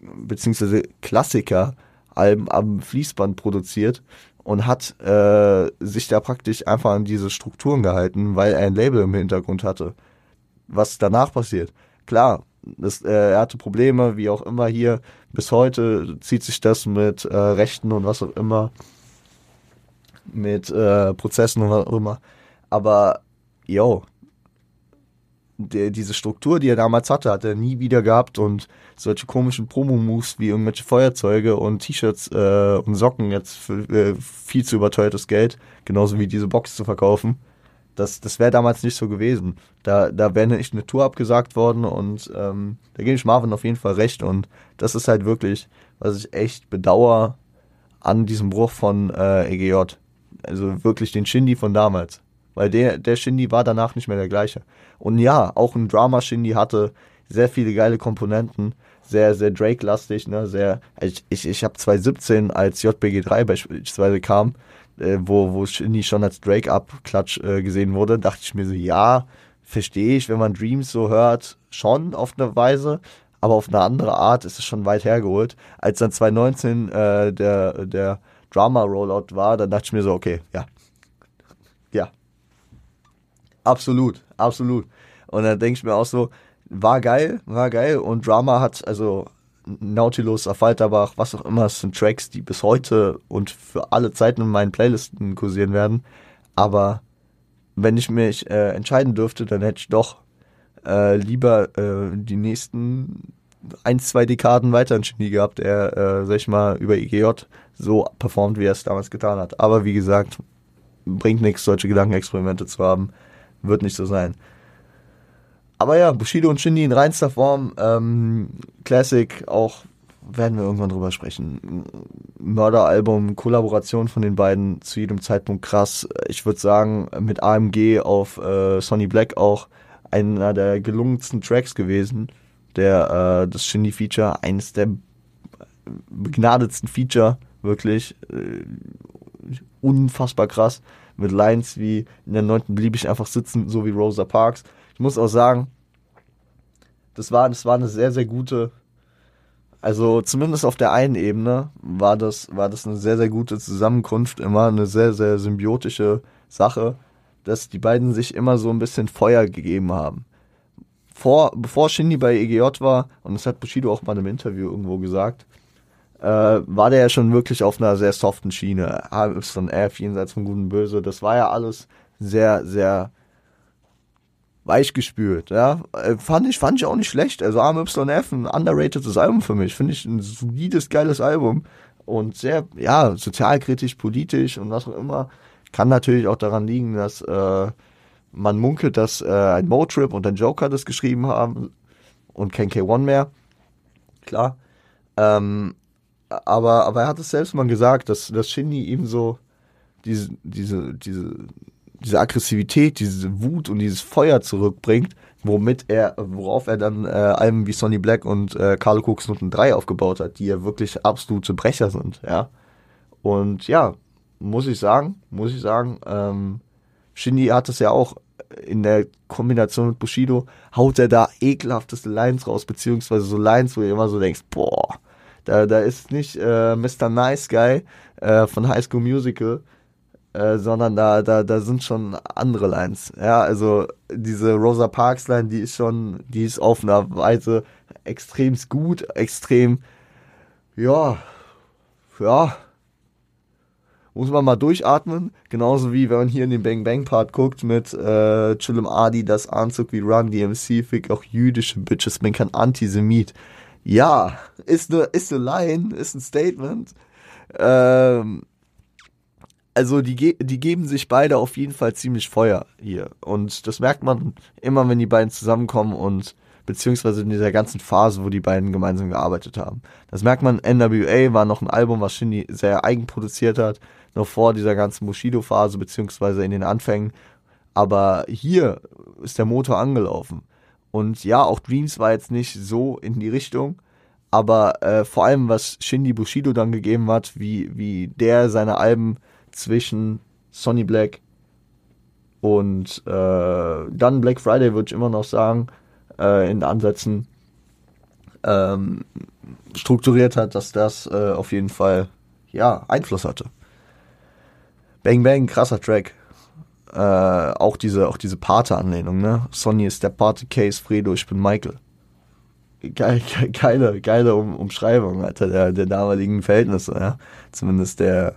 beziehungsweise Klassiker Alben am Fließband produziert und hat äh, sich da praktisch einfach an diese Strukturen gehalten, weil er ein Label im Hintergrund hatte. Was danach passiert? Klar, das, äh, er hatte Probleme, wie auch immer hier. Bis heute zieht sich das mit äh, Rechten und was auch immer, mit äh, Prozessen und was auch immer. Aber, yo, der, diese Struktur, die er damals hatte, hat er nie wieder gehabt und solche komischen Promo-Moves wie irgendwelche Feuerzeuge und T-Shirts äh, und Socken jetzt für äh, viel zu überteuertes Geld, genauso wie diese Box zu verkaufen, das, das wäre damals nicht so gewesen. Da, da wäre nicht eine Tour abgesagt worden und ähm, da gebe ich Marvin auf jeden Fall recht und das ist halt wirklich, was ich echt bedauere an diesem Bruch von äh, EGJ. Also wirklich den Shindy von damals. Weil der, der Shindy war danach nicht mehr der gleiche. Und ja, auch ein Drama-Shindy hatte sehr viele geile Komponenten, sehr, sehr Drake-lastig, ne, sehr, ich, ich, ich habe 2017, als JBG3 beispielsweise kam, äh, wo, wo Shindy schon als Drake-Up-Klatsch äh, gesehen wurde, dachte ich mir so, ja, verstehe ich, wenn man Dreams so hört, schon auf eine Weise, aber auf eine andere Art ist es schon weit hergeholt. Als dann 2019 äh, der, der Drama-Rollout war, dann dachte ich mir so, okay, ja, Absolut, absolut. Und dann denke ich mir auch so, war geil, war geil. Und Drama hat, also Nautilus, Affalterbach, was auch immer, es sind Tracks, die bis heute und für alle Zeiten in meinen Playlisten kursieren werden. Aber wenn ich mich äh, entscheiden dürfte, dann hätte ich doch äh, lieber äh, die nächsten ein, zwei Dekaden weiter in Genie gehabt, der, äh, sag ich mal, über IGJ so performt, wie er es damals getan hat. Aber wie gesagt, bringt nichts, solche Gedankenexperimente zu haben wird nicht so sein. Aber ja, Bushido und Shindy in reinster Form. Ähm, Classic, auch werden wir irgendwann drüber sprechen. Mörderalbum, Kollaboration von den beiden zu jedem Zeitpunkt krass. Ich würde sagen, mit AMG auf äh, Sonny Black auch einer der gelungensten Tracks gewesen. Der, äh, das Shindy-Feature, eines der begnadetsten Feature, wirklich. Äh, unfassbar krass mit Lines wie in der neunten blieb ich einfach sitzen, so wie Rosa Parks. Ich muss auch sagen, das war, das war eine sehr, sehr gute, also zumindest auf der einen Ebene war das, war das eine sehr, sehr gute Zusammenkunft, immer eine sehr, sehr symbiotische Sache, dass die beiden sich immer so ein bisschen Feuer gegeben haben. Vor, bevor Shindy bei EGJ war, und das hat Bushido auch mal einem Interview irgendwo gesagt, äh, war der ja schon wirklich auf einer sehr soften Schiene. AYF, jenseits von Gut und Böse, das war ja alles sehr, sehr weich gespült, ja. Äh, fand ich, fand ich auch nicht schlecht. Also AMYF, ein underrateds Album für mich. Finde ich ein solides, geiles Album. Und sehr, ja, sozialkritisch, politisch und was auch immer. Kann natürlich auch daran liegen, dass äh, man munkelt, dass äh, ein Motrip und ein Joker das geschrieben haben und kein K1 mehr. Klar. Ähm, aber, aber er hat es selbst mal gesagt, dass, dass Shindy ihm so diese, diese, diese diese Aggressivität, diese Wut und dieses Feuer zurückbringt, womit er, worauf er dann äh, Alben wie Sonny Black und äh, Carl Cooks Noten 3 aufgebaut hat, die ja wirklich absolute Brecher sind, ja. Und ja, muss ich sagen, muss ich sagen, ähm, Shindy hat es ja auch in der Kombination mit Bushido, haut er da ekelhafteste Lines raus, beziehungsweise so Lines, wo ihr immer so denkst, boah, da, da ist nicht äh, Mr. Nice Guy äh, von High School Musical, äh, sondern da, da, da sind schon andere Lines. Ja, also diese Rosa Parks Line, die ist schon, die ist auf einer Weise extrem gut, extrem, ja, ja, muss man mal durchatmen. Genauso wie wenn man hier in den Bang Bang Part guckt mit äh, Chillum Adi, das Anzug wie Run DMC, fick auch jüdische Bitches, bin kein Antisemit. Ja, ist ne, ist ne Line, ist ein Statement. Ähm, also die, die geben sich beide auf jeden Fall ziemlich Feuer hier. Und das merkt man immer, wenn die beiden zusammenkommen und beziehungsweise in dieser ganzen Phase, wo die beiden gemeinsam gearbeitet haben. Das merkt man, NWA war noch ein Album, was Shindy sehr eigen produziert hat, noch vor dieser ganzen Bushido-Phase, beziehungsweise in den Anfängen. Aber hier ist der Motor angelaufen. Und ja, auch Dreams war jetzt nicht so in die Richtung, aber äh, vor allem, was Shindy Bushido dann gegeben hat, wie, wie der seine Alben zwischen Sonny Black und äh, dann Black Friday, würde ich immer noch sagen, äh, in Ansätzen ähm, strukturiert hat, dass das äh, auf jeden Fall ja Einfluss hatte. Bang Bang, krasser Track. Äh, auch diese, auch diese Pate-Anlehnung, ne? Sonny ist der Pate-Case, Fredo, ich bin Michael. Geile, geile, geile um Umschreibung, Alter, der, der damaligen Verhältnisse, ja. Zumindest der,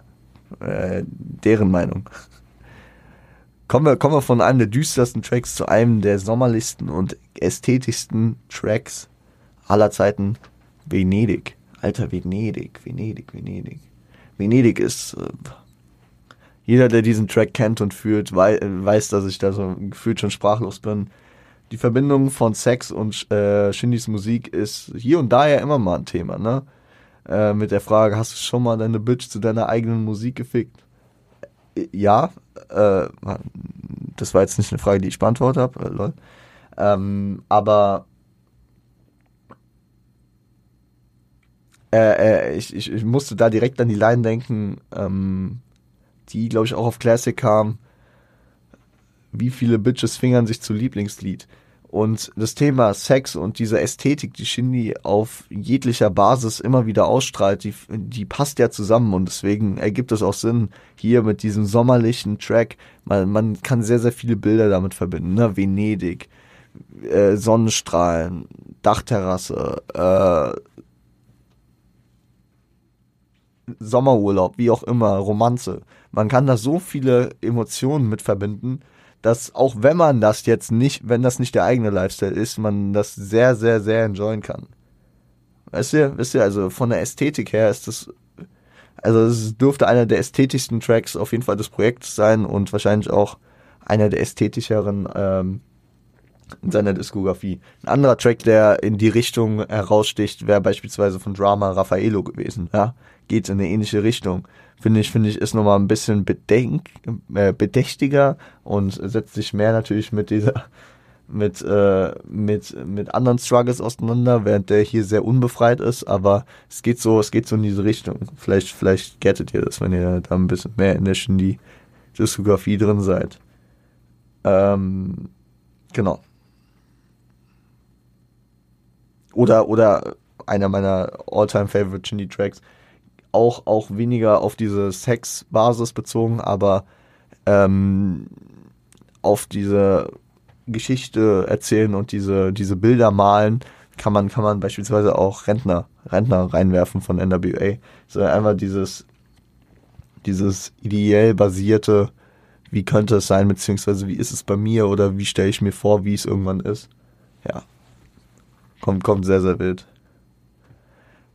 äh, deren Meinung. Kommen wir, kommen wir von einem der düstersten Tracks zu einem der sommerlichsten und ästhetischsten Tracks aller Zeiten. Venedig. Alter, Venedig, Venedig, Venedig. Venedig ist. Äh, jeder, der diesen Track kennt und fühlt, wei weiß, dass ich da so gefühlt schon sprachlos bin. Die Verbindung von Sex und äh, Shindys Musik ist hier und da ja immer mal ein Thema, ne? Äh, mit der Frage, hast du schon mal deine Bitch zu deiner eigenen Musik gefickt? Äh, ja, äh, das war jetzt nicht eine Frage, die ich beantwortet habe, äh, lol. Ähm, aber äh, ich, ich, ich musste da direkt an die Line denken, ähm, die, glaube ich, auch auf Classic kam. Wie viele Bitches fingern sich zu Lieblingslied? Und das Thema Sex und diese Ästhetik, die Shindy auf jeglicher Basis immer wieder ausstrahlt, die, die passt ja zusammen und deswegen ergibt es auch Sinn, hier mit diesem sommerlichen Track, man, man kann sehr, sehr viele Bilder damit verbinden, ne? Venedig, äh, Sonnenstrahlen, Dachterrasse, äh, Sommerurlaub, wie auch immer, Romanze. Man kann da so viele Emotionen mit verbinden dass auch wenn man das jetzt nicht, wenn das nicht der eigene Lifestyle ist, man das sehr, sehr, sehr enjoyen kann. Weißt du, wisst ihr, also von der Ästhetik her ist das, also es dürfte einer der ästhetischsten Tracks auf jeden Fall des Projekts sein und wahrscheinlich auch einer der ästhetischeren ähm, in seiner Diskografie. Ein anderer Track, der in die Richtung heraussticht, wäre beispielsweise von Drama Raffaello gewesen. Ja, geht in eine ähnliche Richtung finde ich, finde ich, ist nochmal ein bisschen bedenk, äh, bedächtiger und setzt sich mehr natürlich mit dieser, mit, äh, mit, mit anderen Struggles auseinander, während der hier sehr unbefreit ist, aber es geht so, es geht so in diese Richtung. Vielleicht, vielleicht gettet ihr das, wenn ihr da ein bisschen mehr in der Shindy-Diskografie drin seid. Ähm, genau. oder, oder einer meiner all-time favorite Shindy Tracks, auch, auch weniger auf diese Sex-Basis bezogen, aber ähm, auf diese Geschichte erzählen und diese, diese Bilder malen, kann man, kann man beispielsweise auch Rentner, Rentner reinwerfen von NWA. So einfach dieses, dieses ideell basierte, wie könnte es sein, beziehungsweise wie ist es bei mir oder wie stelle ich mir vor, wie es irgendwann ist. Ja. Kommt, kommt sehr, sehr wild.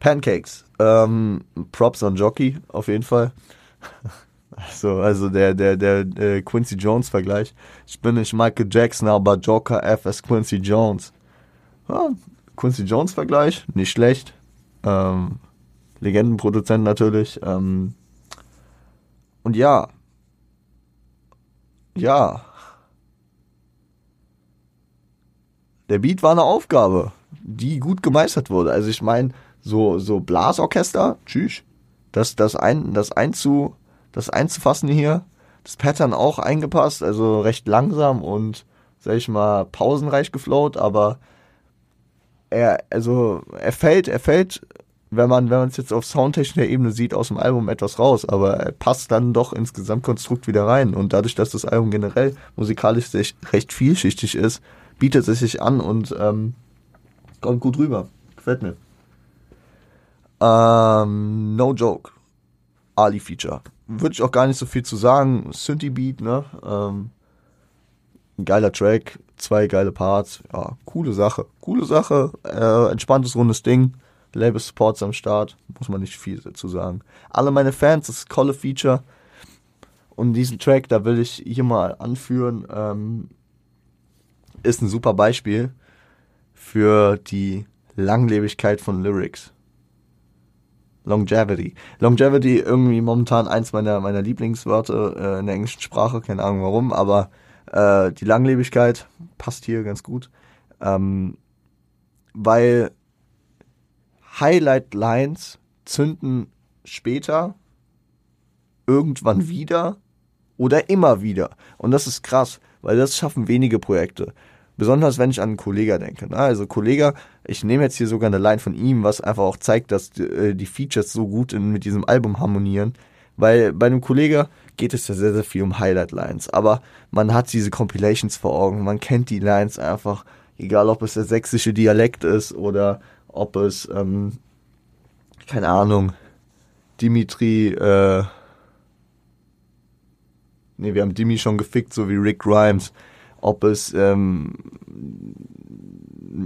Pancakes. Ähm, Props on Jockey, auf jeden Fall. Also, also der, der, der, der Quincy Jones Vergleich. Ich bin nicht Michael Jackson, aber Joker F ist Quincy Jones. Ja, Quincy Jones Vergleich, nicht schlecht. Ähm, Legendenproduzent natürlich. Ähm, und ja. Ja. Der Beat war eine Aufgabe, die gut gemeistert wurde. Also ich meine, so, so Blasorchester, tschüss. Das, das, ein, das, einzu, das einzufassen hier, das Pattern auch eingepasst, also recht langsam und, sag ich mal, pausenreich geflowt, aber er, also, er fällt, er fällt, wenn man, wenn man es jetzt auf soundtechnischer Ebene sieht, aus dem Album etwas raus, aber er passt dann doch ins Gesamtkonstrukt wieder rein. Und dadurch, dass das Album generell musikalisch recht vielschichtig ist, bietet es sich an und ähm, kommt gut rüber. Gefällt mir. Ähm, no joke. Ali Feature. Würde ich auch gar nicht so viel zu sagen. Synthie Beat, ne? Ähm, geiler Track, zwei geile Parts. Ja, coole Sache. Coole Sache. Äh, entspanntes, rundes Ding. Label Supports am Start. Muss man nicht viel dazu sagen. Alle meine Fans, das ist Colle Feature. Und diesen Track, da will ich hier mal anführen, ähm, ist ein super Beispiel für die Langlebigkeit von Lyrics. Longevity. Longevity irgendwie momentan eins meiner, meiner Lieblingswörter äh, in der englischen Sprache, keine Ahnung warum, aber äh, die Langlebigkeit passt hier ganz gut. Ähm, weil Highlight Lines zünden später irgendwann wieder oder immer wieder. Und das ist krass, weil das schaffen wenige Projekte. Besonders wenn ich an einen Kollegen denke. Ne? Also Kollege, ich nehme jetzt hier sogar eine Line von ihm, was einfach auch zeigt, dass die, äh, die Features so gut in, mit diesem Album harmonieren. Weil bei einem Kollegen geht es ja sehr, sehr viel um Highlight-Lines. Aber man hat diese Compilations vor Augen, man kennt die Lines einfach, egal ob es der sächsische Dialekt ist oder ob es, ähm, keine Ahnung, Dimitri, äh, nee, wir haben Dimi schon gefickt, so wie Rick Grimes ob es ähm,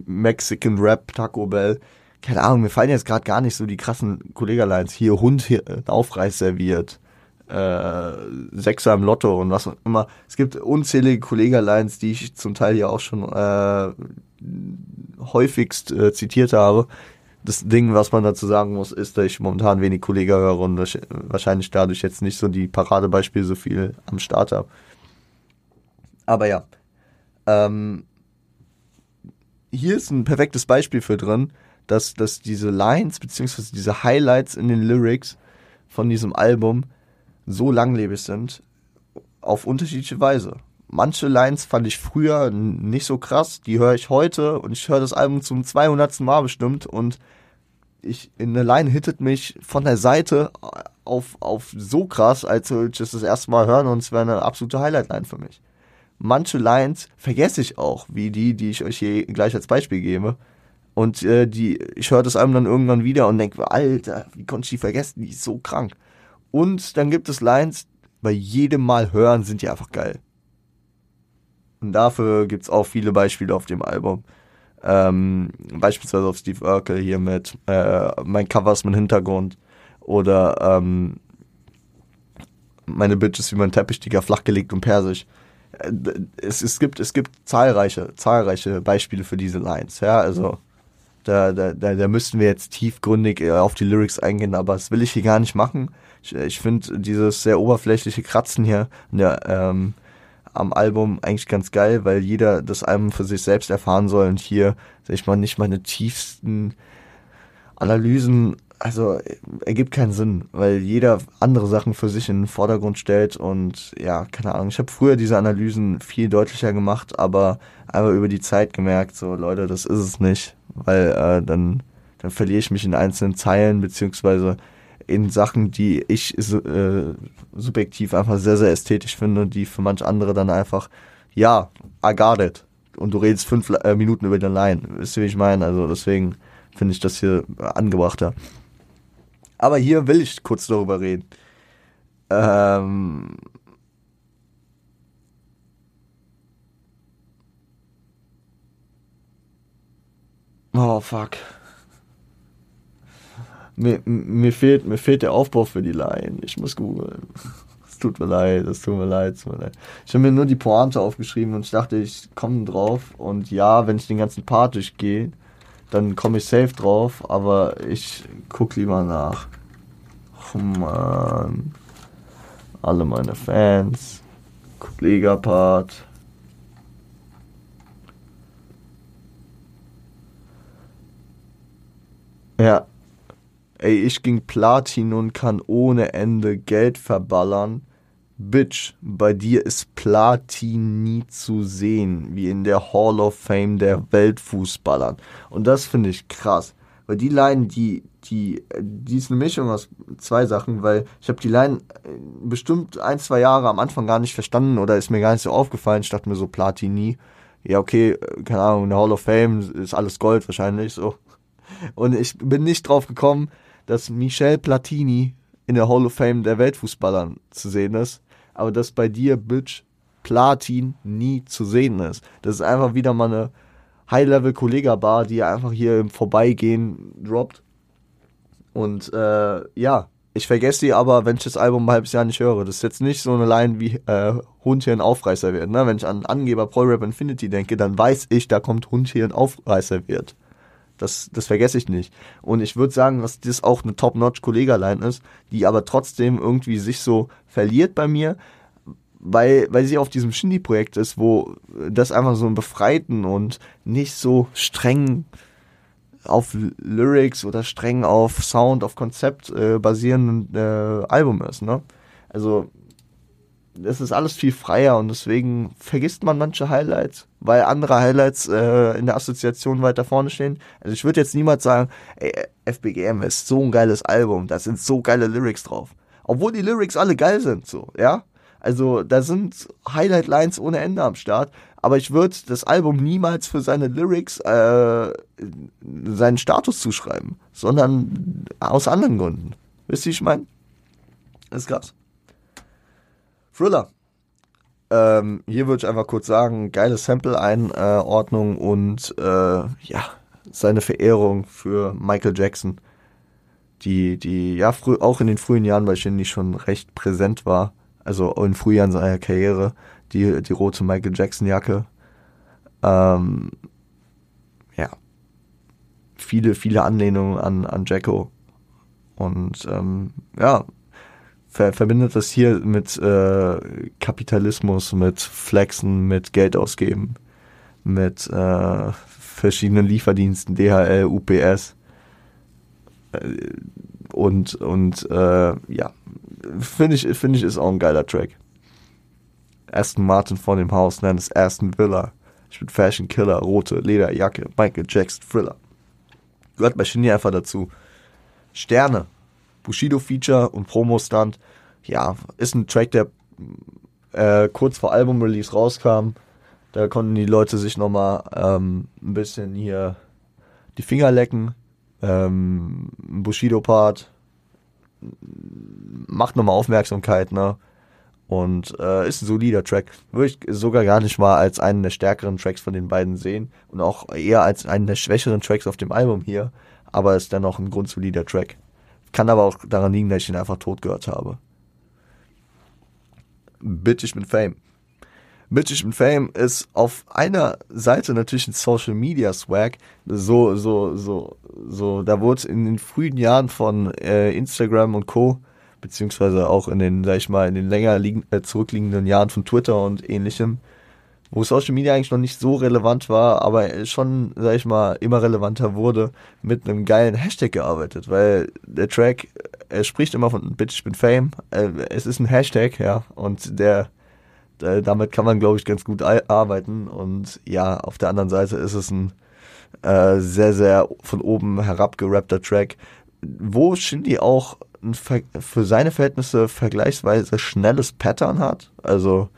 Mexican Rap, Taco Bell, keine Ahnung, mir fallen jetzt gerade gar nicht so die krassen Kollegerlines. Hier Hund hier, äh, Aufreiß serviert, äh, Sechser im Lotto und was auch immer. Es gibt unzählige Kollegerlines, die ich zum Teil ja auch schon äh, häufigst äh, zitiert habe. Das Ding, was man dazu sagen muss, ist, dass ich momentan wenig Kollegen höre und wahrscheinlich dadurch jetzt nicht so die Paradebeispiele so viel am Start habe. Aber ja, ähm, hier ist ein perfektes Beispiel für drin, dass, dass diese Lines beziehungsweise diese Highlights in den Lyrics von diesem Album so langlebig sind, auf unterschiedliche Weise. Manche Lines fand ich früher nicht so krass, die höre ich heute und ich höre das Album zum 200. Mal bestimmt und ich, in eine Line hittet mich von der Seite auf, auf so krass, als würde ich das das erste Mal hören und es wäre eine absolute Highlight-Line für mich manche Lines vergesse ich auch, wie die, die ich euch hier gleich als Beispiel gebe. Und äh, die, ich höre das Album dann irgendwann wieder und denke, Alter, wie konnte ich die vergessen? Die ist so krank. Und dann gibt es Lines, bei jedem Mal hören sind die einfach geil. Und dafür gibt es auch viele Beispiele auf dem Album. Ähm, beispielsweise auf Steve Urkel hier mit äh, Mein Cover ist mein Hintergrund oder ähm, Meine ist wie mein Teppichtiger flachgelegt und persisch es, es, gibt, es gibt zahlreiche, zahlreiche Beispiele für diese Lines, ja, also da, da, da, da müssten wir jetzt tiefgründig äh, auf die Lyrics eingehen, aber das will ich hier gar nicht machen. Ich, ich finde dieses sehr oberflächliche Kratzen hier der, ähm, am Album eigentlich ganz geil, weil jeder das Album für sich selbst erfahren soll und hier, sag ich mal, nicht meine tiefsten Analysen also ergibt keinen Sinn, weil jeder andere Sachen für sich in den Vordergrund stellt und ja, keine Ahnung. Ich habe früher diese Analysen viel deutlicher gemacht, aber aber über die Zeit gemerkt, so Leute, das ist es nicht, weil äh, dann dann verliere ich mich in einzelnen Zeilen beziehungsweise in Sachen, die ich äh, subjektiv einfach sehr sehr ästhetisch finde, die für manche andere dann einfach ja, I got it. Und du redest fünf äh, Minuten über den Line. Wisst ihr, wie ich meine? Also deswegen finde ich das hier angebrachter. Aber hier will ich kurz darüber reden. Ähm oh fuck. Mir, mir, fehlt, mir fehlt der Aufbau für die Line. Ich muss googeln. Es tut mir leid, es tut mir leid, es tut mir leid. Ich habe mir nur die Pointe aufgeschrieben und ich dachte, ich komme drauf. Und ja, wenn ich den ganzen Part durchgehe, dann komme ich safe drauf, aber ich guck lieber nach. Oh man. Alle meine Fans. Kollegapart. Ja. Ey, ich ging Platin und kann ohne Ende Geld verballern. Bitch, bei dir ist Platin nie zu sehen, wie in der Hall of Fame der Weltfußballern. Und das finde ich krass. Weil die Line, die, die, die ist eine Mischung aus zwei Sachen, weil ich habe die Line äh, bestimmt ein, zwei Jahre am Anfang gar nicht verstanden oder ist mir gar nicht so aufgefallen. Ich dachte mir so, Platini. Ja, okay, äh, keine Ahnung, in der Hall of Fame ist alles Gold wahrscheinlich so. Und ich bin nicht drauf gekommen, dass Michel Platini in der Hall of Fame der Weltfußballern zu sehen ist aber dass bei dir, Bitch, Platin nie zu sehen ist. Das ist einfach wieder mal eine High-Level-Kollega-Bar, die einfach hier im Vorbeigehen droppt. Und äh, ja, ich vergesse die aber, wenn ich das Album ein halbes Jahr nicht höre. Das ist jetzt nicht so eine Line wie äh, Hund hier ein Aufreißer wird. Ne? Wenn ich an Angeber Pro Rap Infinity denke, dann weiß ich, da kommt Hund hier ein Aufreißer wird. Das, das vergesse ich nicht. Und ich würde sagen, dass das auch eine Top-Notch-Kollega-Line ist, die aber trotzdem irgendwie sich so verliert bei mir, weil, weil sie auf diesem Shindy-Projekt ist, wo das einfach so ein befreiten und nicht so streng auf Lyrics oder streng auf Sound, auf Konzept äh, basierenden äh, Album ist. Ne? Also es ist alles viel freier und deswegen vergisst man manche Highlights, weil andere Highlights äh, in der Assoziation weiter vorne stehen. Also ich würde jetzt niemals sagen, ey, FBGM ist so ein geiles Album, da sind so geile Lyrics drauf. Obwohl die Lyrics alle geil sind, so, ja. Also da sind Highlight-Lines ohne Ende am Start, aber ich würde das Album niemals für seine Lyrics äh, seinen Status zuschreiben, sondern aus anderen Gründen. Wisst ihr, ich meine? Das krass. Thriller. Ähm, hier würde ich einfach kurz sagen, geile Sample-Einordnung und äh, ja, seine Verehrung für Michael Jackson, die, die ja früh, auch in den frühen Jahren bei Shindy schon recht präsent war, also in Frühjahren seiner Karriere, die, die rote Michael Jackson-Jacke. Ähm, ja, viele, viele Anlehnungen an, an Jacko. Und ähm, ja, ver verbindet das hier mit äh, Kapitalismus, mit Flexen, mit Geld ausgeben, mit äh, verschiedenen Lieferdiensten, DHL, UPS äh, und und äh, ja, finde ich finde ich ist auch ein geiler Track. Aston Martin vor dem Haus nennt es Aston Villa. Ich bin Fashion Killer, rote Lederjacke, Michael Jackson Thriller. Gehört bei Shindy einfach dazu. Sterne, Bushido-Feature und Promo-Stunt. Ja, ist ein Track, der äh, kurz vor Album-Release rauskam. Da konnten die Leute sich nochmal ähm, ein bisschen hier die Finger lecken. Ähm, Bushido-Part macht nochmal Aufmerksamkeit, ne? Und äh, ist ein solider Track. Würde ich sogar gar nicht mal als einen der stärkeren Tracks von den beiden sehen. Und auch eher als einen der schwächeren Tracks auf dem Album hier. Aber ist dennoch ein grundsolider Track. Kann aber auch daran liegen, dass ich ihn einfach tot gehört habe. Bitch, ich bin Fame. Bitch, ich bin Fame ist auf einer Seite natürlich ein Social Media Swag. So, so, so, so, da wurde in den frühen Jahren von äh, Instagram und Co., beziehungsweise auch in den, sag ich mal, in den länger liegen, äh, zurückliegenden Jahren von Twitter und ähnlichem, wo Social Media eigentlich noch nicht so relevant war, aber schon, sag ich mal, immer relevanter wurde, mit einem geilen Hashtag gearbeitet, weil der Track, er spricht immer von Bitch, ich bin Fame, äh, es ist ein Hashtag, ja, und der, der damit kann man, glaube ich, ganz gut arbeiten und ja, auf der anderen Seite ist es ein äh, sehr, sehr von oben herab gerappter Track, wo Shindy auch für seine Verhältnisse vergleichsweise schnelles Pattern hat, also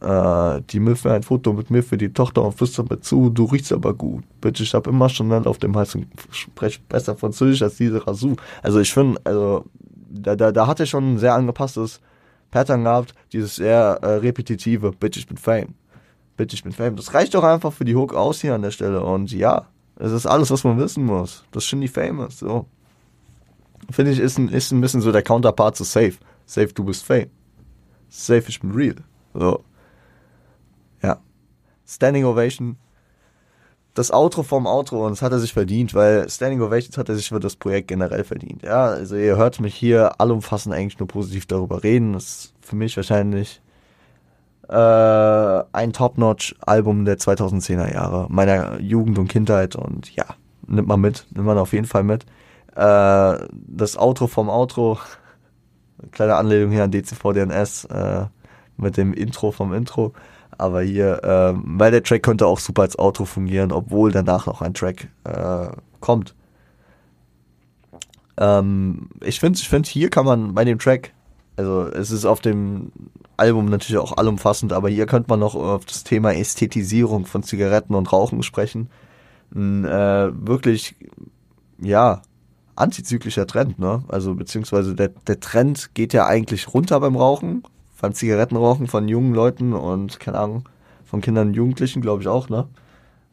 äh, die Milf ein Foto mit mir für die Tochter und flüstert mir zu, du riechst aber gut. Bitte, ich habe immer schon Land auf dem Hals und spreche besser Französisch als diese Rasur. Also ich finde, also da, da, da hat er schon ein sehr angepasstes Pattern gehabt, dieses sehr äh, repetitive, bitte, ich bin Fame. Bitte, ich bin Fame. Das reicht doch einfach für die Hook aus hier an der Stelle. Und ja, es ist alles, was man wissen muss. Das schon die Fame ist. So. Finde ich, ist ein, ist ein bisschen so der Counterpart zu Safe. Safe, du bist Fame. Safe, ich bin real. So. Standing Ovation. Das Outro vom Outro und das hat er sich verdient, weil Standing Ovations hat er sich für das Projekt generell verdient. Ja, also ihr hört mich hier allumfassend eigentlich nur positiv darüber reden. Das ist für mich wahrscheinlich äh, ein Top-Notch-Album der 2010er Jahre, meiner Jugend und Kindheit und ja, nimmt man mit, nimmt man auf jeden Fall mit. Äh, das Outro vom Outro, kleine Anlehnung hier an DCVDNS äh, mit dem Intro vom Intro. Aber hier, ähm, weil der Track könnte auch super als Outro fungieren, obwohl danach noch ein Track äh, kommt. Ähm, ich finde, ich find, hier kann man bei dem Track, also es ist auf dem Album natürlich auch allumfassend, aber hier könnte man noch auf das Thema Ästhetisierung von Zigaretten und Rauchen sprechen. Ein äh, wirklich, ja, antizyklischer Trend, ne? Also beziehungsweise der, der Trend geht ja eigentlich runter beim Rauchen, beim Zigarettenrauchen von jungen Leuten und, keine Ahnung, von Kindern und Jugendlichen, glaube ich auch, ne?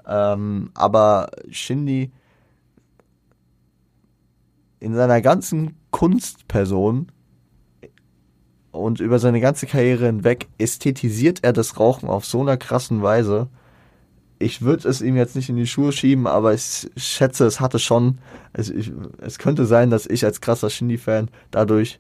Ähm, aber Shindy in seiner ganzen Kunstperson und über seine ganze Karriere hinweg ästhetisiert er das Rauchen auf so einer krassen Weise. Ich würde es ihm jetzt nicht in die Schuhe schieben, aber ich schätze, es hatte schon, es, ich, es könnte sein, dass ich als krasser Shindy-Fan dadurch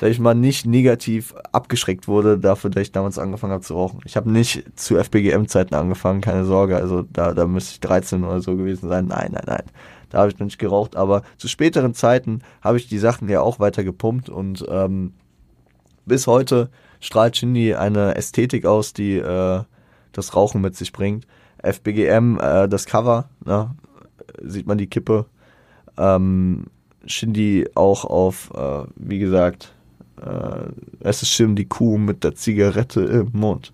sag ich mal, nicht negativ abgeschreckt wurde dafür, dass ich damals angefangen habe zu rauchen. Ich habe nicht zu FBGM-Zeiten angefangen, keine Sorge. Also da, da müsste ich 13 oder so gewesen sein. Nein, nein, nein. Da habe ich noch nicht geraucht. Aber zu späteren Zeiten habe ich die Sachen ja auch weiter gepumpt und ähm, bis heute strahlt Shindy eine Ästhetik aus, die äh, das Rauchen mit sich bringt. FBGM, äh, das Cover, ne? sieht man die Kippe. Ähm, Shindy auch auf, äh, wie gesagt, äh, es ist schlimm, die Kuh mit der Zigarette im Mund.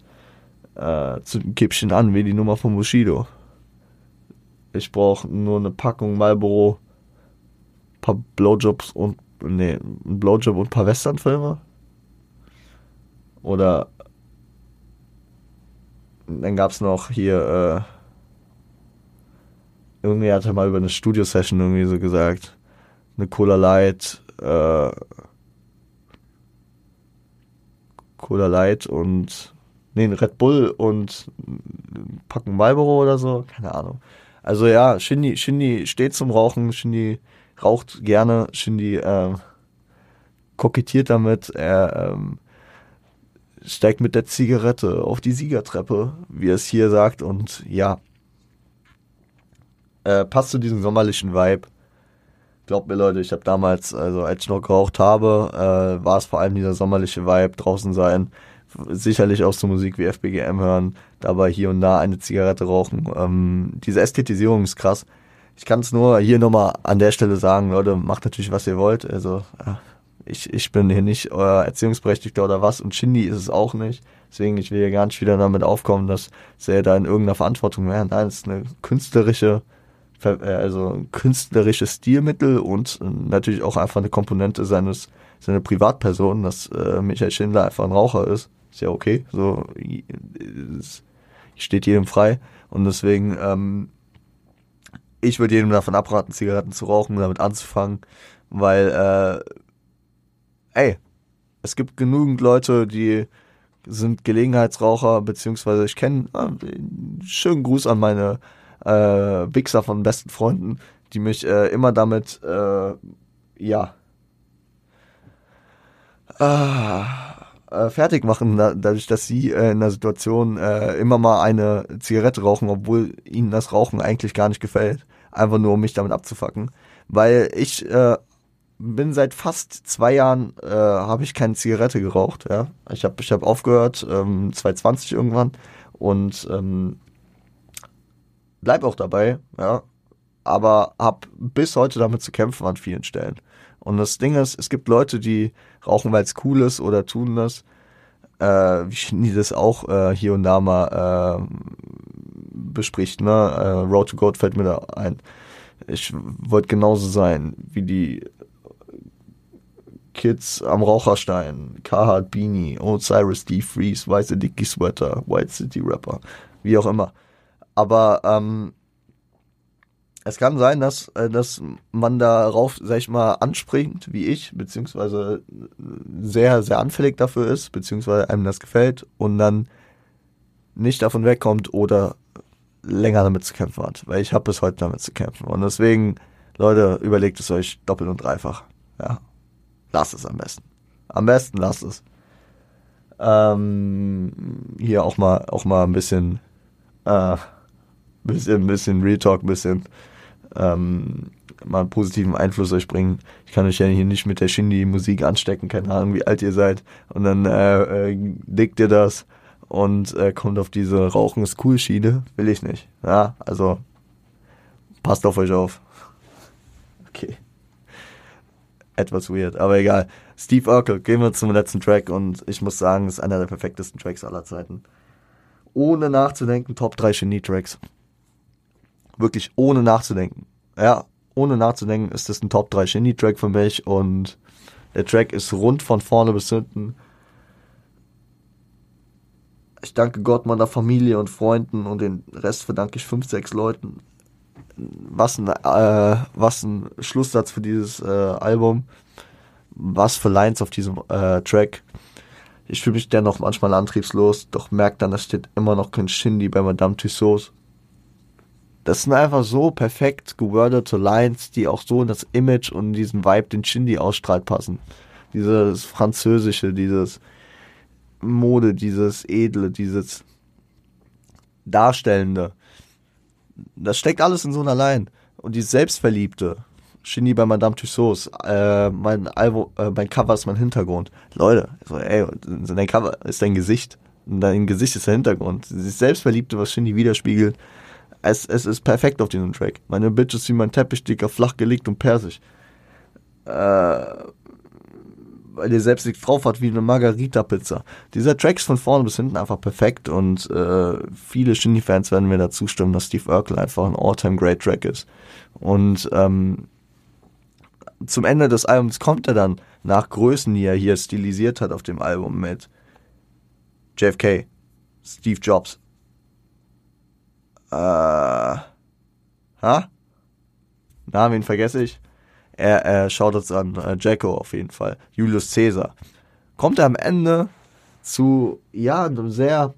Äh, zu Kippchen an, wie die Nummer von Bushido. Ich brauche nur eine Packung Marlboro, paar Blowjobs und, nee, ein Blowjob und ein paar Westernfilme. Oder dann gab's noch hier, äh, irgendwie hat er mal über eine Studio-Session irgendwie so gesagt, eine Cola Light, äh, Cola Light und nee, ein Red Bull und Packen Marlboro oder so, keine Ahnung. Also ja, Shindy, Shindy steht zum Rauchen, Shindy raucht gerne, Shindy äh, kokettiert damit, er ähm, steigt mit der Zigarette auf die Siegertreppe, wie er es hier sagt und ja, äh, passt zu diesem sommerlichen Vibe. Glaubt mir Leute, ich habe damals, also als ich noch geraucht habe, äh, war es vor allem dieser sommerliche Vibe, draußen sein, sicherlich auch so Musik wie FBGM hören, dabei hier und da eine Zigarette rauchen. Ähm, diese Ästhetisierung ist krass. Ich kann es nur hier nochmal an der Stelle sagen, Leute, macht natürlich, was ihr wollt. Also äh, ich, ich bin hier nicht euer Erziehungsberechtigter oder was und Shindy ist es auch nicht. Deswegen, ich will hier gar nicht wieder damit aufkommen, dass er da in irgendeiner Verantwortung wäre. Nein, es ist eine künstlerische also ein künstlerisches Stilmittel und äh, natürlich auch einfach eine Komponente seines seiner Privatperson, dass äh, Michael Schindler einfach ein Raucher ist. Ist ja okay, so steht jedem frei und deswegen ähm, ich würde jedem davon abraten, Zigaretten zu rauchen, damit anzufangen, weil äh, ey, es gibt genügend Leute, die sind Gelegenheitsraucher, beziehungsweise ich kenne äh, schönen Gruß an meine äh, Wichser von besten Freunden, die mich äh, immer damit, äh, ja, äh, äh, fertig machen, da, dadurch, dass sie äh, in der Situation äh, immer mal eine Zigarette rauchen, obwohl ihnen das Rauchen eigentlich gar nicht gefällt. Einfach nur, um mich damit abzufacken. Weil ich äh, bin seit fast zwei Jahren, äh, habe ich keine Zigarette geraucht. Ja, Ich habe ich hab aufgehört, ähm, 2020 irgendwann. Und ähm, bleib auch dabei, ja. Aber hab bis heute damit zu kämpfen an vielen Stellen. Und das Ding ist, es gibt Leute, die rauchen, weil es cool ist oder tun das. Äh, wie Shindy das auch äh, hier und da mal äh, bespricht, ne? Äh, Road to Gold fällt mir da ein. Ich wollte genauso sein wie die Kids am Raucherstein, Carhartt Beanie, Osiris D. Freeze, Weiße Dicky Sweater, White City Rapper, wie auch immer. Aber ähm, es kann sein, dass, äh, dass man darauf, sag ich mal, anspringt, wie ich, beziehungsweise sehr, sehr anfällig dafür ist, beziehungsweise einem das gefällt und dann nicht davon wegkommt oder länger damit zu kämpfen hat. Weil ich habe bis heute damit zu kämpfen. Und deswegen, Leute, überlegt es euch doppelt und dreifach. Ja. Lasst es am besten. Am besten lasst es. Ähm, hier auch mal, auch mal ein bisschen, äh, bisschen, bisschen Real Talk, bisschen ähm, mal einen positiven Einfluss euch bringen. Ich kann euch ja hier nicht mit der Shindy-Musik anstecken, keine Ahnung, wie alt ihr seid. Und dann äh, äh, legt ihr das und äh, kommt auf diese Rauchen ist cool Schiene. Will ich nicht. Ja, also passt auf euch auf. Okay. Etwas weird, aber egal. Steve Urkel, gehen wir zum letzten Track und ich muss sagen, ist einer der perfektesten Tracks aller Zeiten. Ohne nachzudenken, Top 3 Genie-Tracks. Wirklich ohne nachzudenken. Ja, ohne nachzudenken ist das ein Top 3 Genie-Track für mich und der Track ist rund von vorne bis hinten. Ich danke Gott, meiner Familie und Freunden und den Rest verdanke ich fünf, sechs Leuten. Was ein, äh, was ein Schlusssatz für dieses äh, Album. Was für Lines auf diesem äh, Track. Ich fühle mich dennoch manchmal antriebslos, doch merke dann, es steht immer noch kein Shindy bei Madame Tussauds. Das sind einfach so perfekt gewordete Lines, die auch so in das Image und diesen Vibe, den Shindy ausstrahlt, passen. Dieses Französische, dieses Mode, dieses Edle, dieses Darstellende. Das steckt alles in so einer Line. Und die Selbstverliebte, Shindy bei Madame Tussauds, äh, mein Album, äh, mein Cover ist mein Hintergrund. Leute, so, ey, dein Cover ist dein Gesicht. Und dein Gesicht ist der Hintergrund. Dieses Selbstverliebte, was Shindy widerspiegelt, es, es ist perfekt auf diesem Track. Meine Bitch ist wie mein Teppichsticker, flach gelegt und persisch. Äh, weil ihr selbst nicht drauf hat wie eine Margarita-Pizza. Dieser Track ist von vorne bis hinten einfach perfekt und äh, viele Shindy-Fans werden mir dazu stimmen, dass Steve Urkel einfach ein All-Time-Great-Track ist. Und ähm, zum Ende des Albums kommt er dann nach Größen, die er hier stilisiert hat auf dem Album mit JFK, Steve Jobs, äh, ha? Na, wen vergesse ich? Er, er schaut jetzt an äh, Jacko auf jeden Fall. Julius Caesar. Kommt er am Ende zu, ja, einem sehr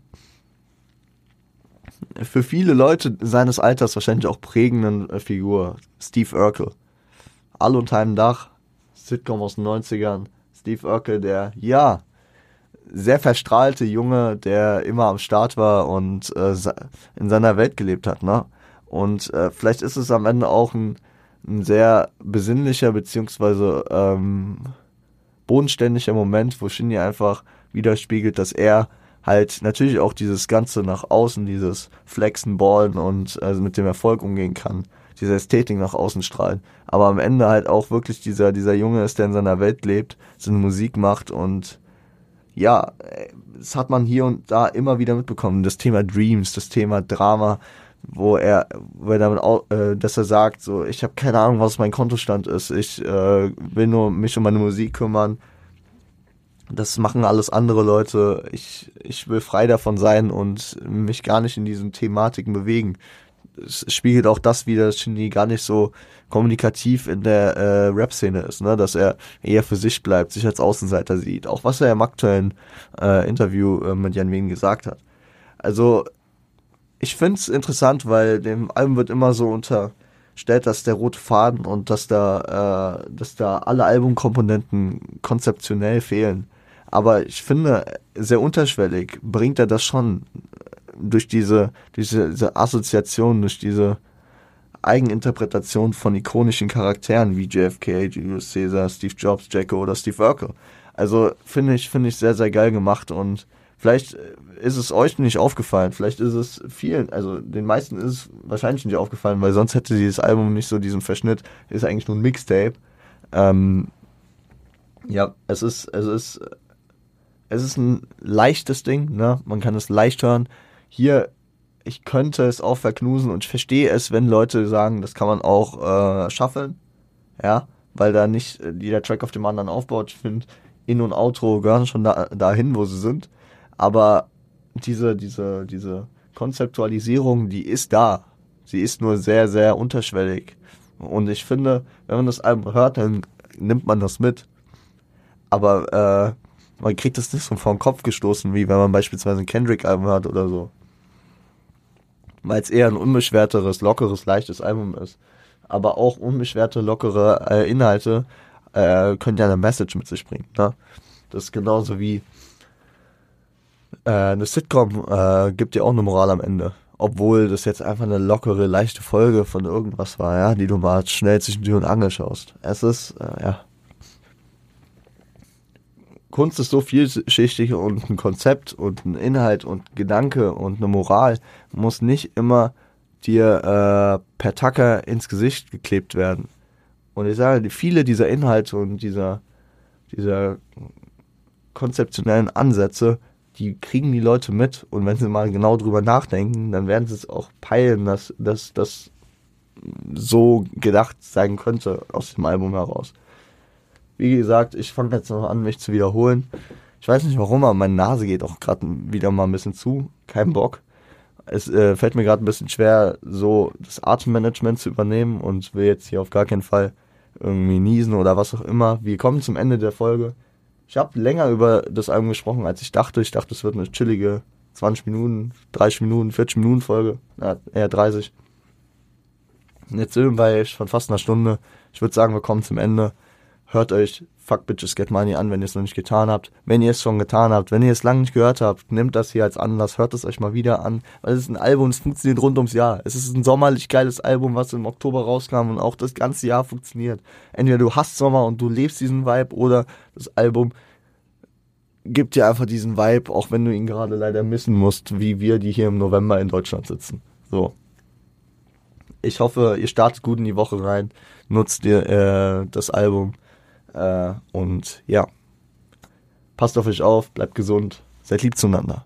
für viele Leute seines Alters wahrscheinlich auch prägenden äh, Figur. Steve Urkel. All unter einem Dach. Sitcom aus den 90ern. Steve Urkel, der, ja, sehr verstrahlte Junge, der immer am Start war und äh, in seiner Welt gelebt hat, ne? Und äh, vielleicht ist es am Ende auch ein, ein sehr besinnlicher beziehungsweise ähm, bodenständiger Moment, wo Shinji einfach widerspiegelt, dass er halt natürlich auch dieses Ganze nach außen, dieses Flexen, Ballen und also mit dem Erfolg umgehen kann, diese Ästhetik nach außen strahlen. Aber am Ende halt auch wirklich dieser, dieser Junge ist, der in seiner Welt lebt, seine Musik macht und ja, das hat man hier und da immer wieder mitbekommen. Das Thema Dreams, das Thema Drama, wo er, wo er damit auch, äh, dass er sagt, so, ich habe keine Ahnung, was mein Kontostand ist. Ich äh, will nur mich um meine Musik kümmern. Das machen alles andere Leute. Ich, ich will frei davon sein und mich gar nicht in diesen Thematiken bewegen es spiegelt auch das wieder, dass Shindy gar nicht so kommunikativ in der äh, Rap-Szene ist, ne? dass er eher für sich bleibt, sich als Außenseiter sieht. Auch was er im aktuellen äh, Interview äh, mit Jan Wien gesagt hat. Also ich finde es interessant, weil dem Album wird immer so unterstellt, dass der rote Faden und dass da, äh, dass da alle Albumkomponenten konzeptionell fehlen. Aber ich finde, sehr unterschwellig bringt er das schon durch diese, diese, diese Assoziation, durch diese Eigeninterpretation von ikonischen Charakteren wie JFK, Julius Caesar, Steve Jobs, Jacko oder Steve Urkel. Also finde ich, finde ich sehr, sehr geil gemacht und vielleicht ist es euch nicht aufgefallen, vielleicht ist es vielen, also den meisten ist es wahrscheinlich nicht aufgefallen, weil sonst hätte dieses Album nicht so diesen Verschnitt, ist eigentlich nur ein Mixtape. Ähm, ja, es ist, es ist, es ist ein leichtes Ding, ne? Man kann es leicht hören. Hier, ich könnte es auch verknusen und ich verstehe es, wenn Leute sagen, das kann man auch äh, schaffeln, ja, weil da nicht jeder Track auf dem anderen aufbaut. Ich finde, In- und Outro gehören schon da, dahin, wo sie sind. Aber diese, diese, diese Konzeptualisierung, die ist da. Sie ist nur sehr, sehr unterschwellig. Und ich finde, wenn man das Album hört, dann nimmt man das mit. Aber äh, man kriegt das nicht so vor den Kopf gestoßen, wie wenn man beispielsweise ein Kendrick-Album hört oder so. Weil es eher ein unbeschwerteres, lockeres, leichtes Album ist. Aber auch unbeschwerte, lockere äh, Inhalte äh, können ja eine Message mit sich bringen. Ne? Das ist genauso wie äh, eine Sitcom äh, gibt dir auch eine Moral am Ende. Obwohl das jetzt einfach eine lockere, leichte Folge von irgendwas war, ja, die du mal schnell zwischen Tür und Angel schaust. Es ist, äh, ja. Kunst ist so vielschichtig und ein Konzept und ein Inhalt und Gedanke und eine Moral muss nicht immer dir äh, per Tacker ins Gesicht geklebt werden. Und ich sage, viele dieser Inhalte und dieser, dieser konzeptionellen Ansätze die kriegen die Leute mit und wenn sie mal genau drüber nachdenken, dann werden sie es auch peilen, dass das so gedacht sein könnte aus dem Album heraus. Wie gesagt, ich fange jetzt noch an, mich zu wiederholen. Ich weiß nicht warum, aber meine Nase geht auch gerade wieder mal ein bisschen zu. Kein Bock. Es äh, fällt mir gerade ein bisschen schwer, so das Atemmanagement zu übernehmen und will jetzt hier auf gar keinen Fall irgendwie niesen oder was auch immer. Wir kommen zum Ende der Folge. Ich habe länger über das Album gesprochen, als ich dachte. Ich dachte, es wird eine chillige 20 Minuten, 30 Minuten, 40 Minuten Folge. Na, eher 30. Jetzt sind wir schon fast einer Stunde. Ich würde sagen, wir kommen zum Ende. Hört euch Fuck Bitches Get Money an, wenn ihr es noch nicht getan habt. Wenn ihr es schon getan habt, wenn ihr es lange nicht gehört habt, nehmt das hier als Anlass, hört es euch mal wieder an. Weil es ist ein Album, es funktioniert rund ums Jahr. Es ist ein sommerlich geiles Album, was im Oktober rauskam und auch das ganze Jahr funktioniert. Entweder du hast Sommer und du lebst diesen Vibe oder das Album gibt dir einfach diesen Vibe, auch wenn du ihn gerade leider missen musst, wie wir, die hier im November in Deutschland sitzen. So. Ich hoffe, ihr startet gut in die Woche rein, nutzt ihr äh, das Album äh, und ja, passt auf euch auf, bleibt gesund, seid lieb zueinander.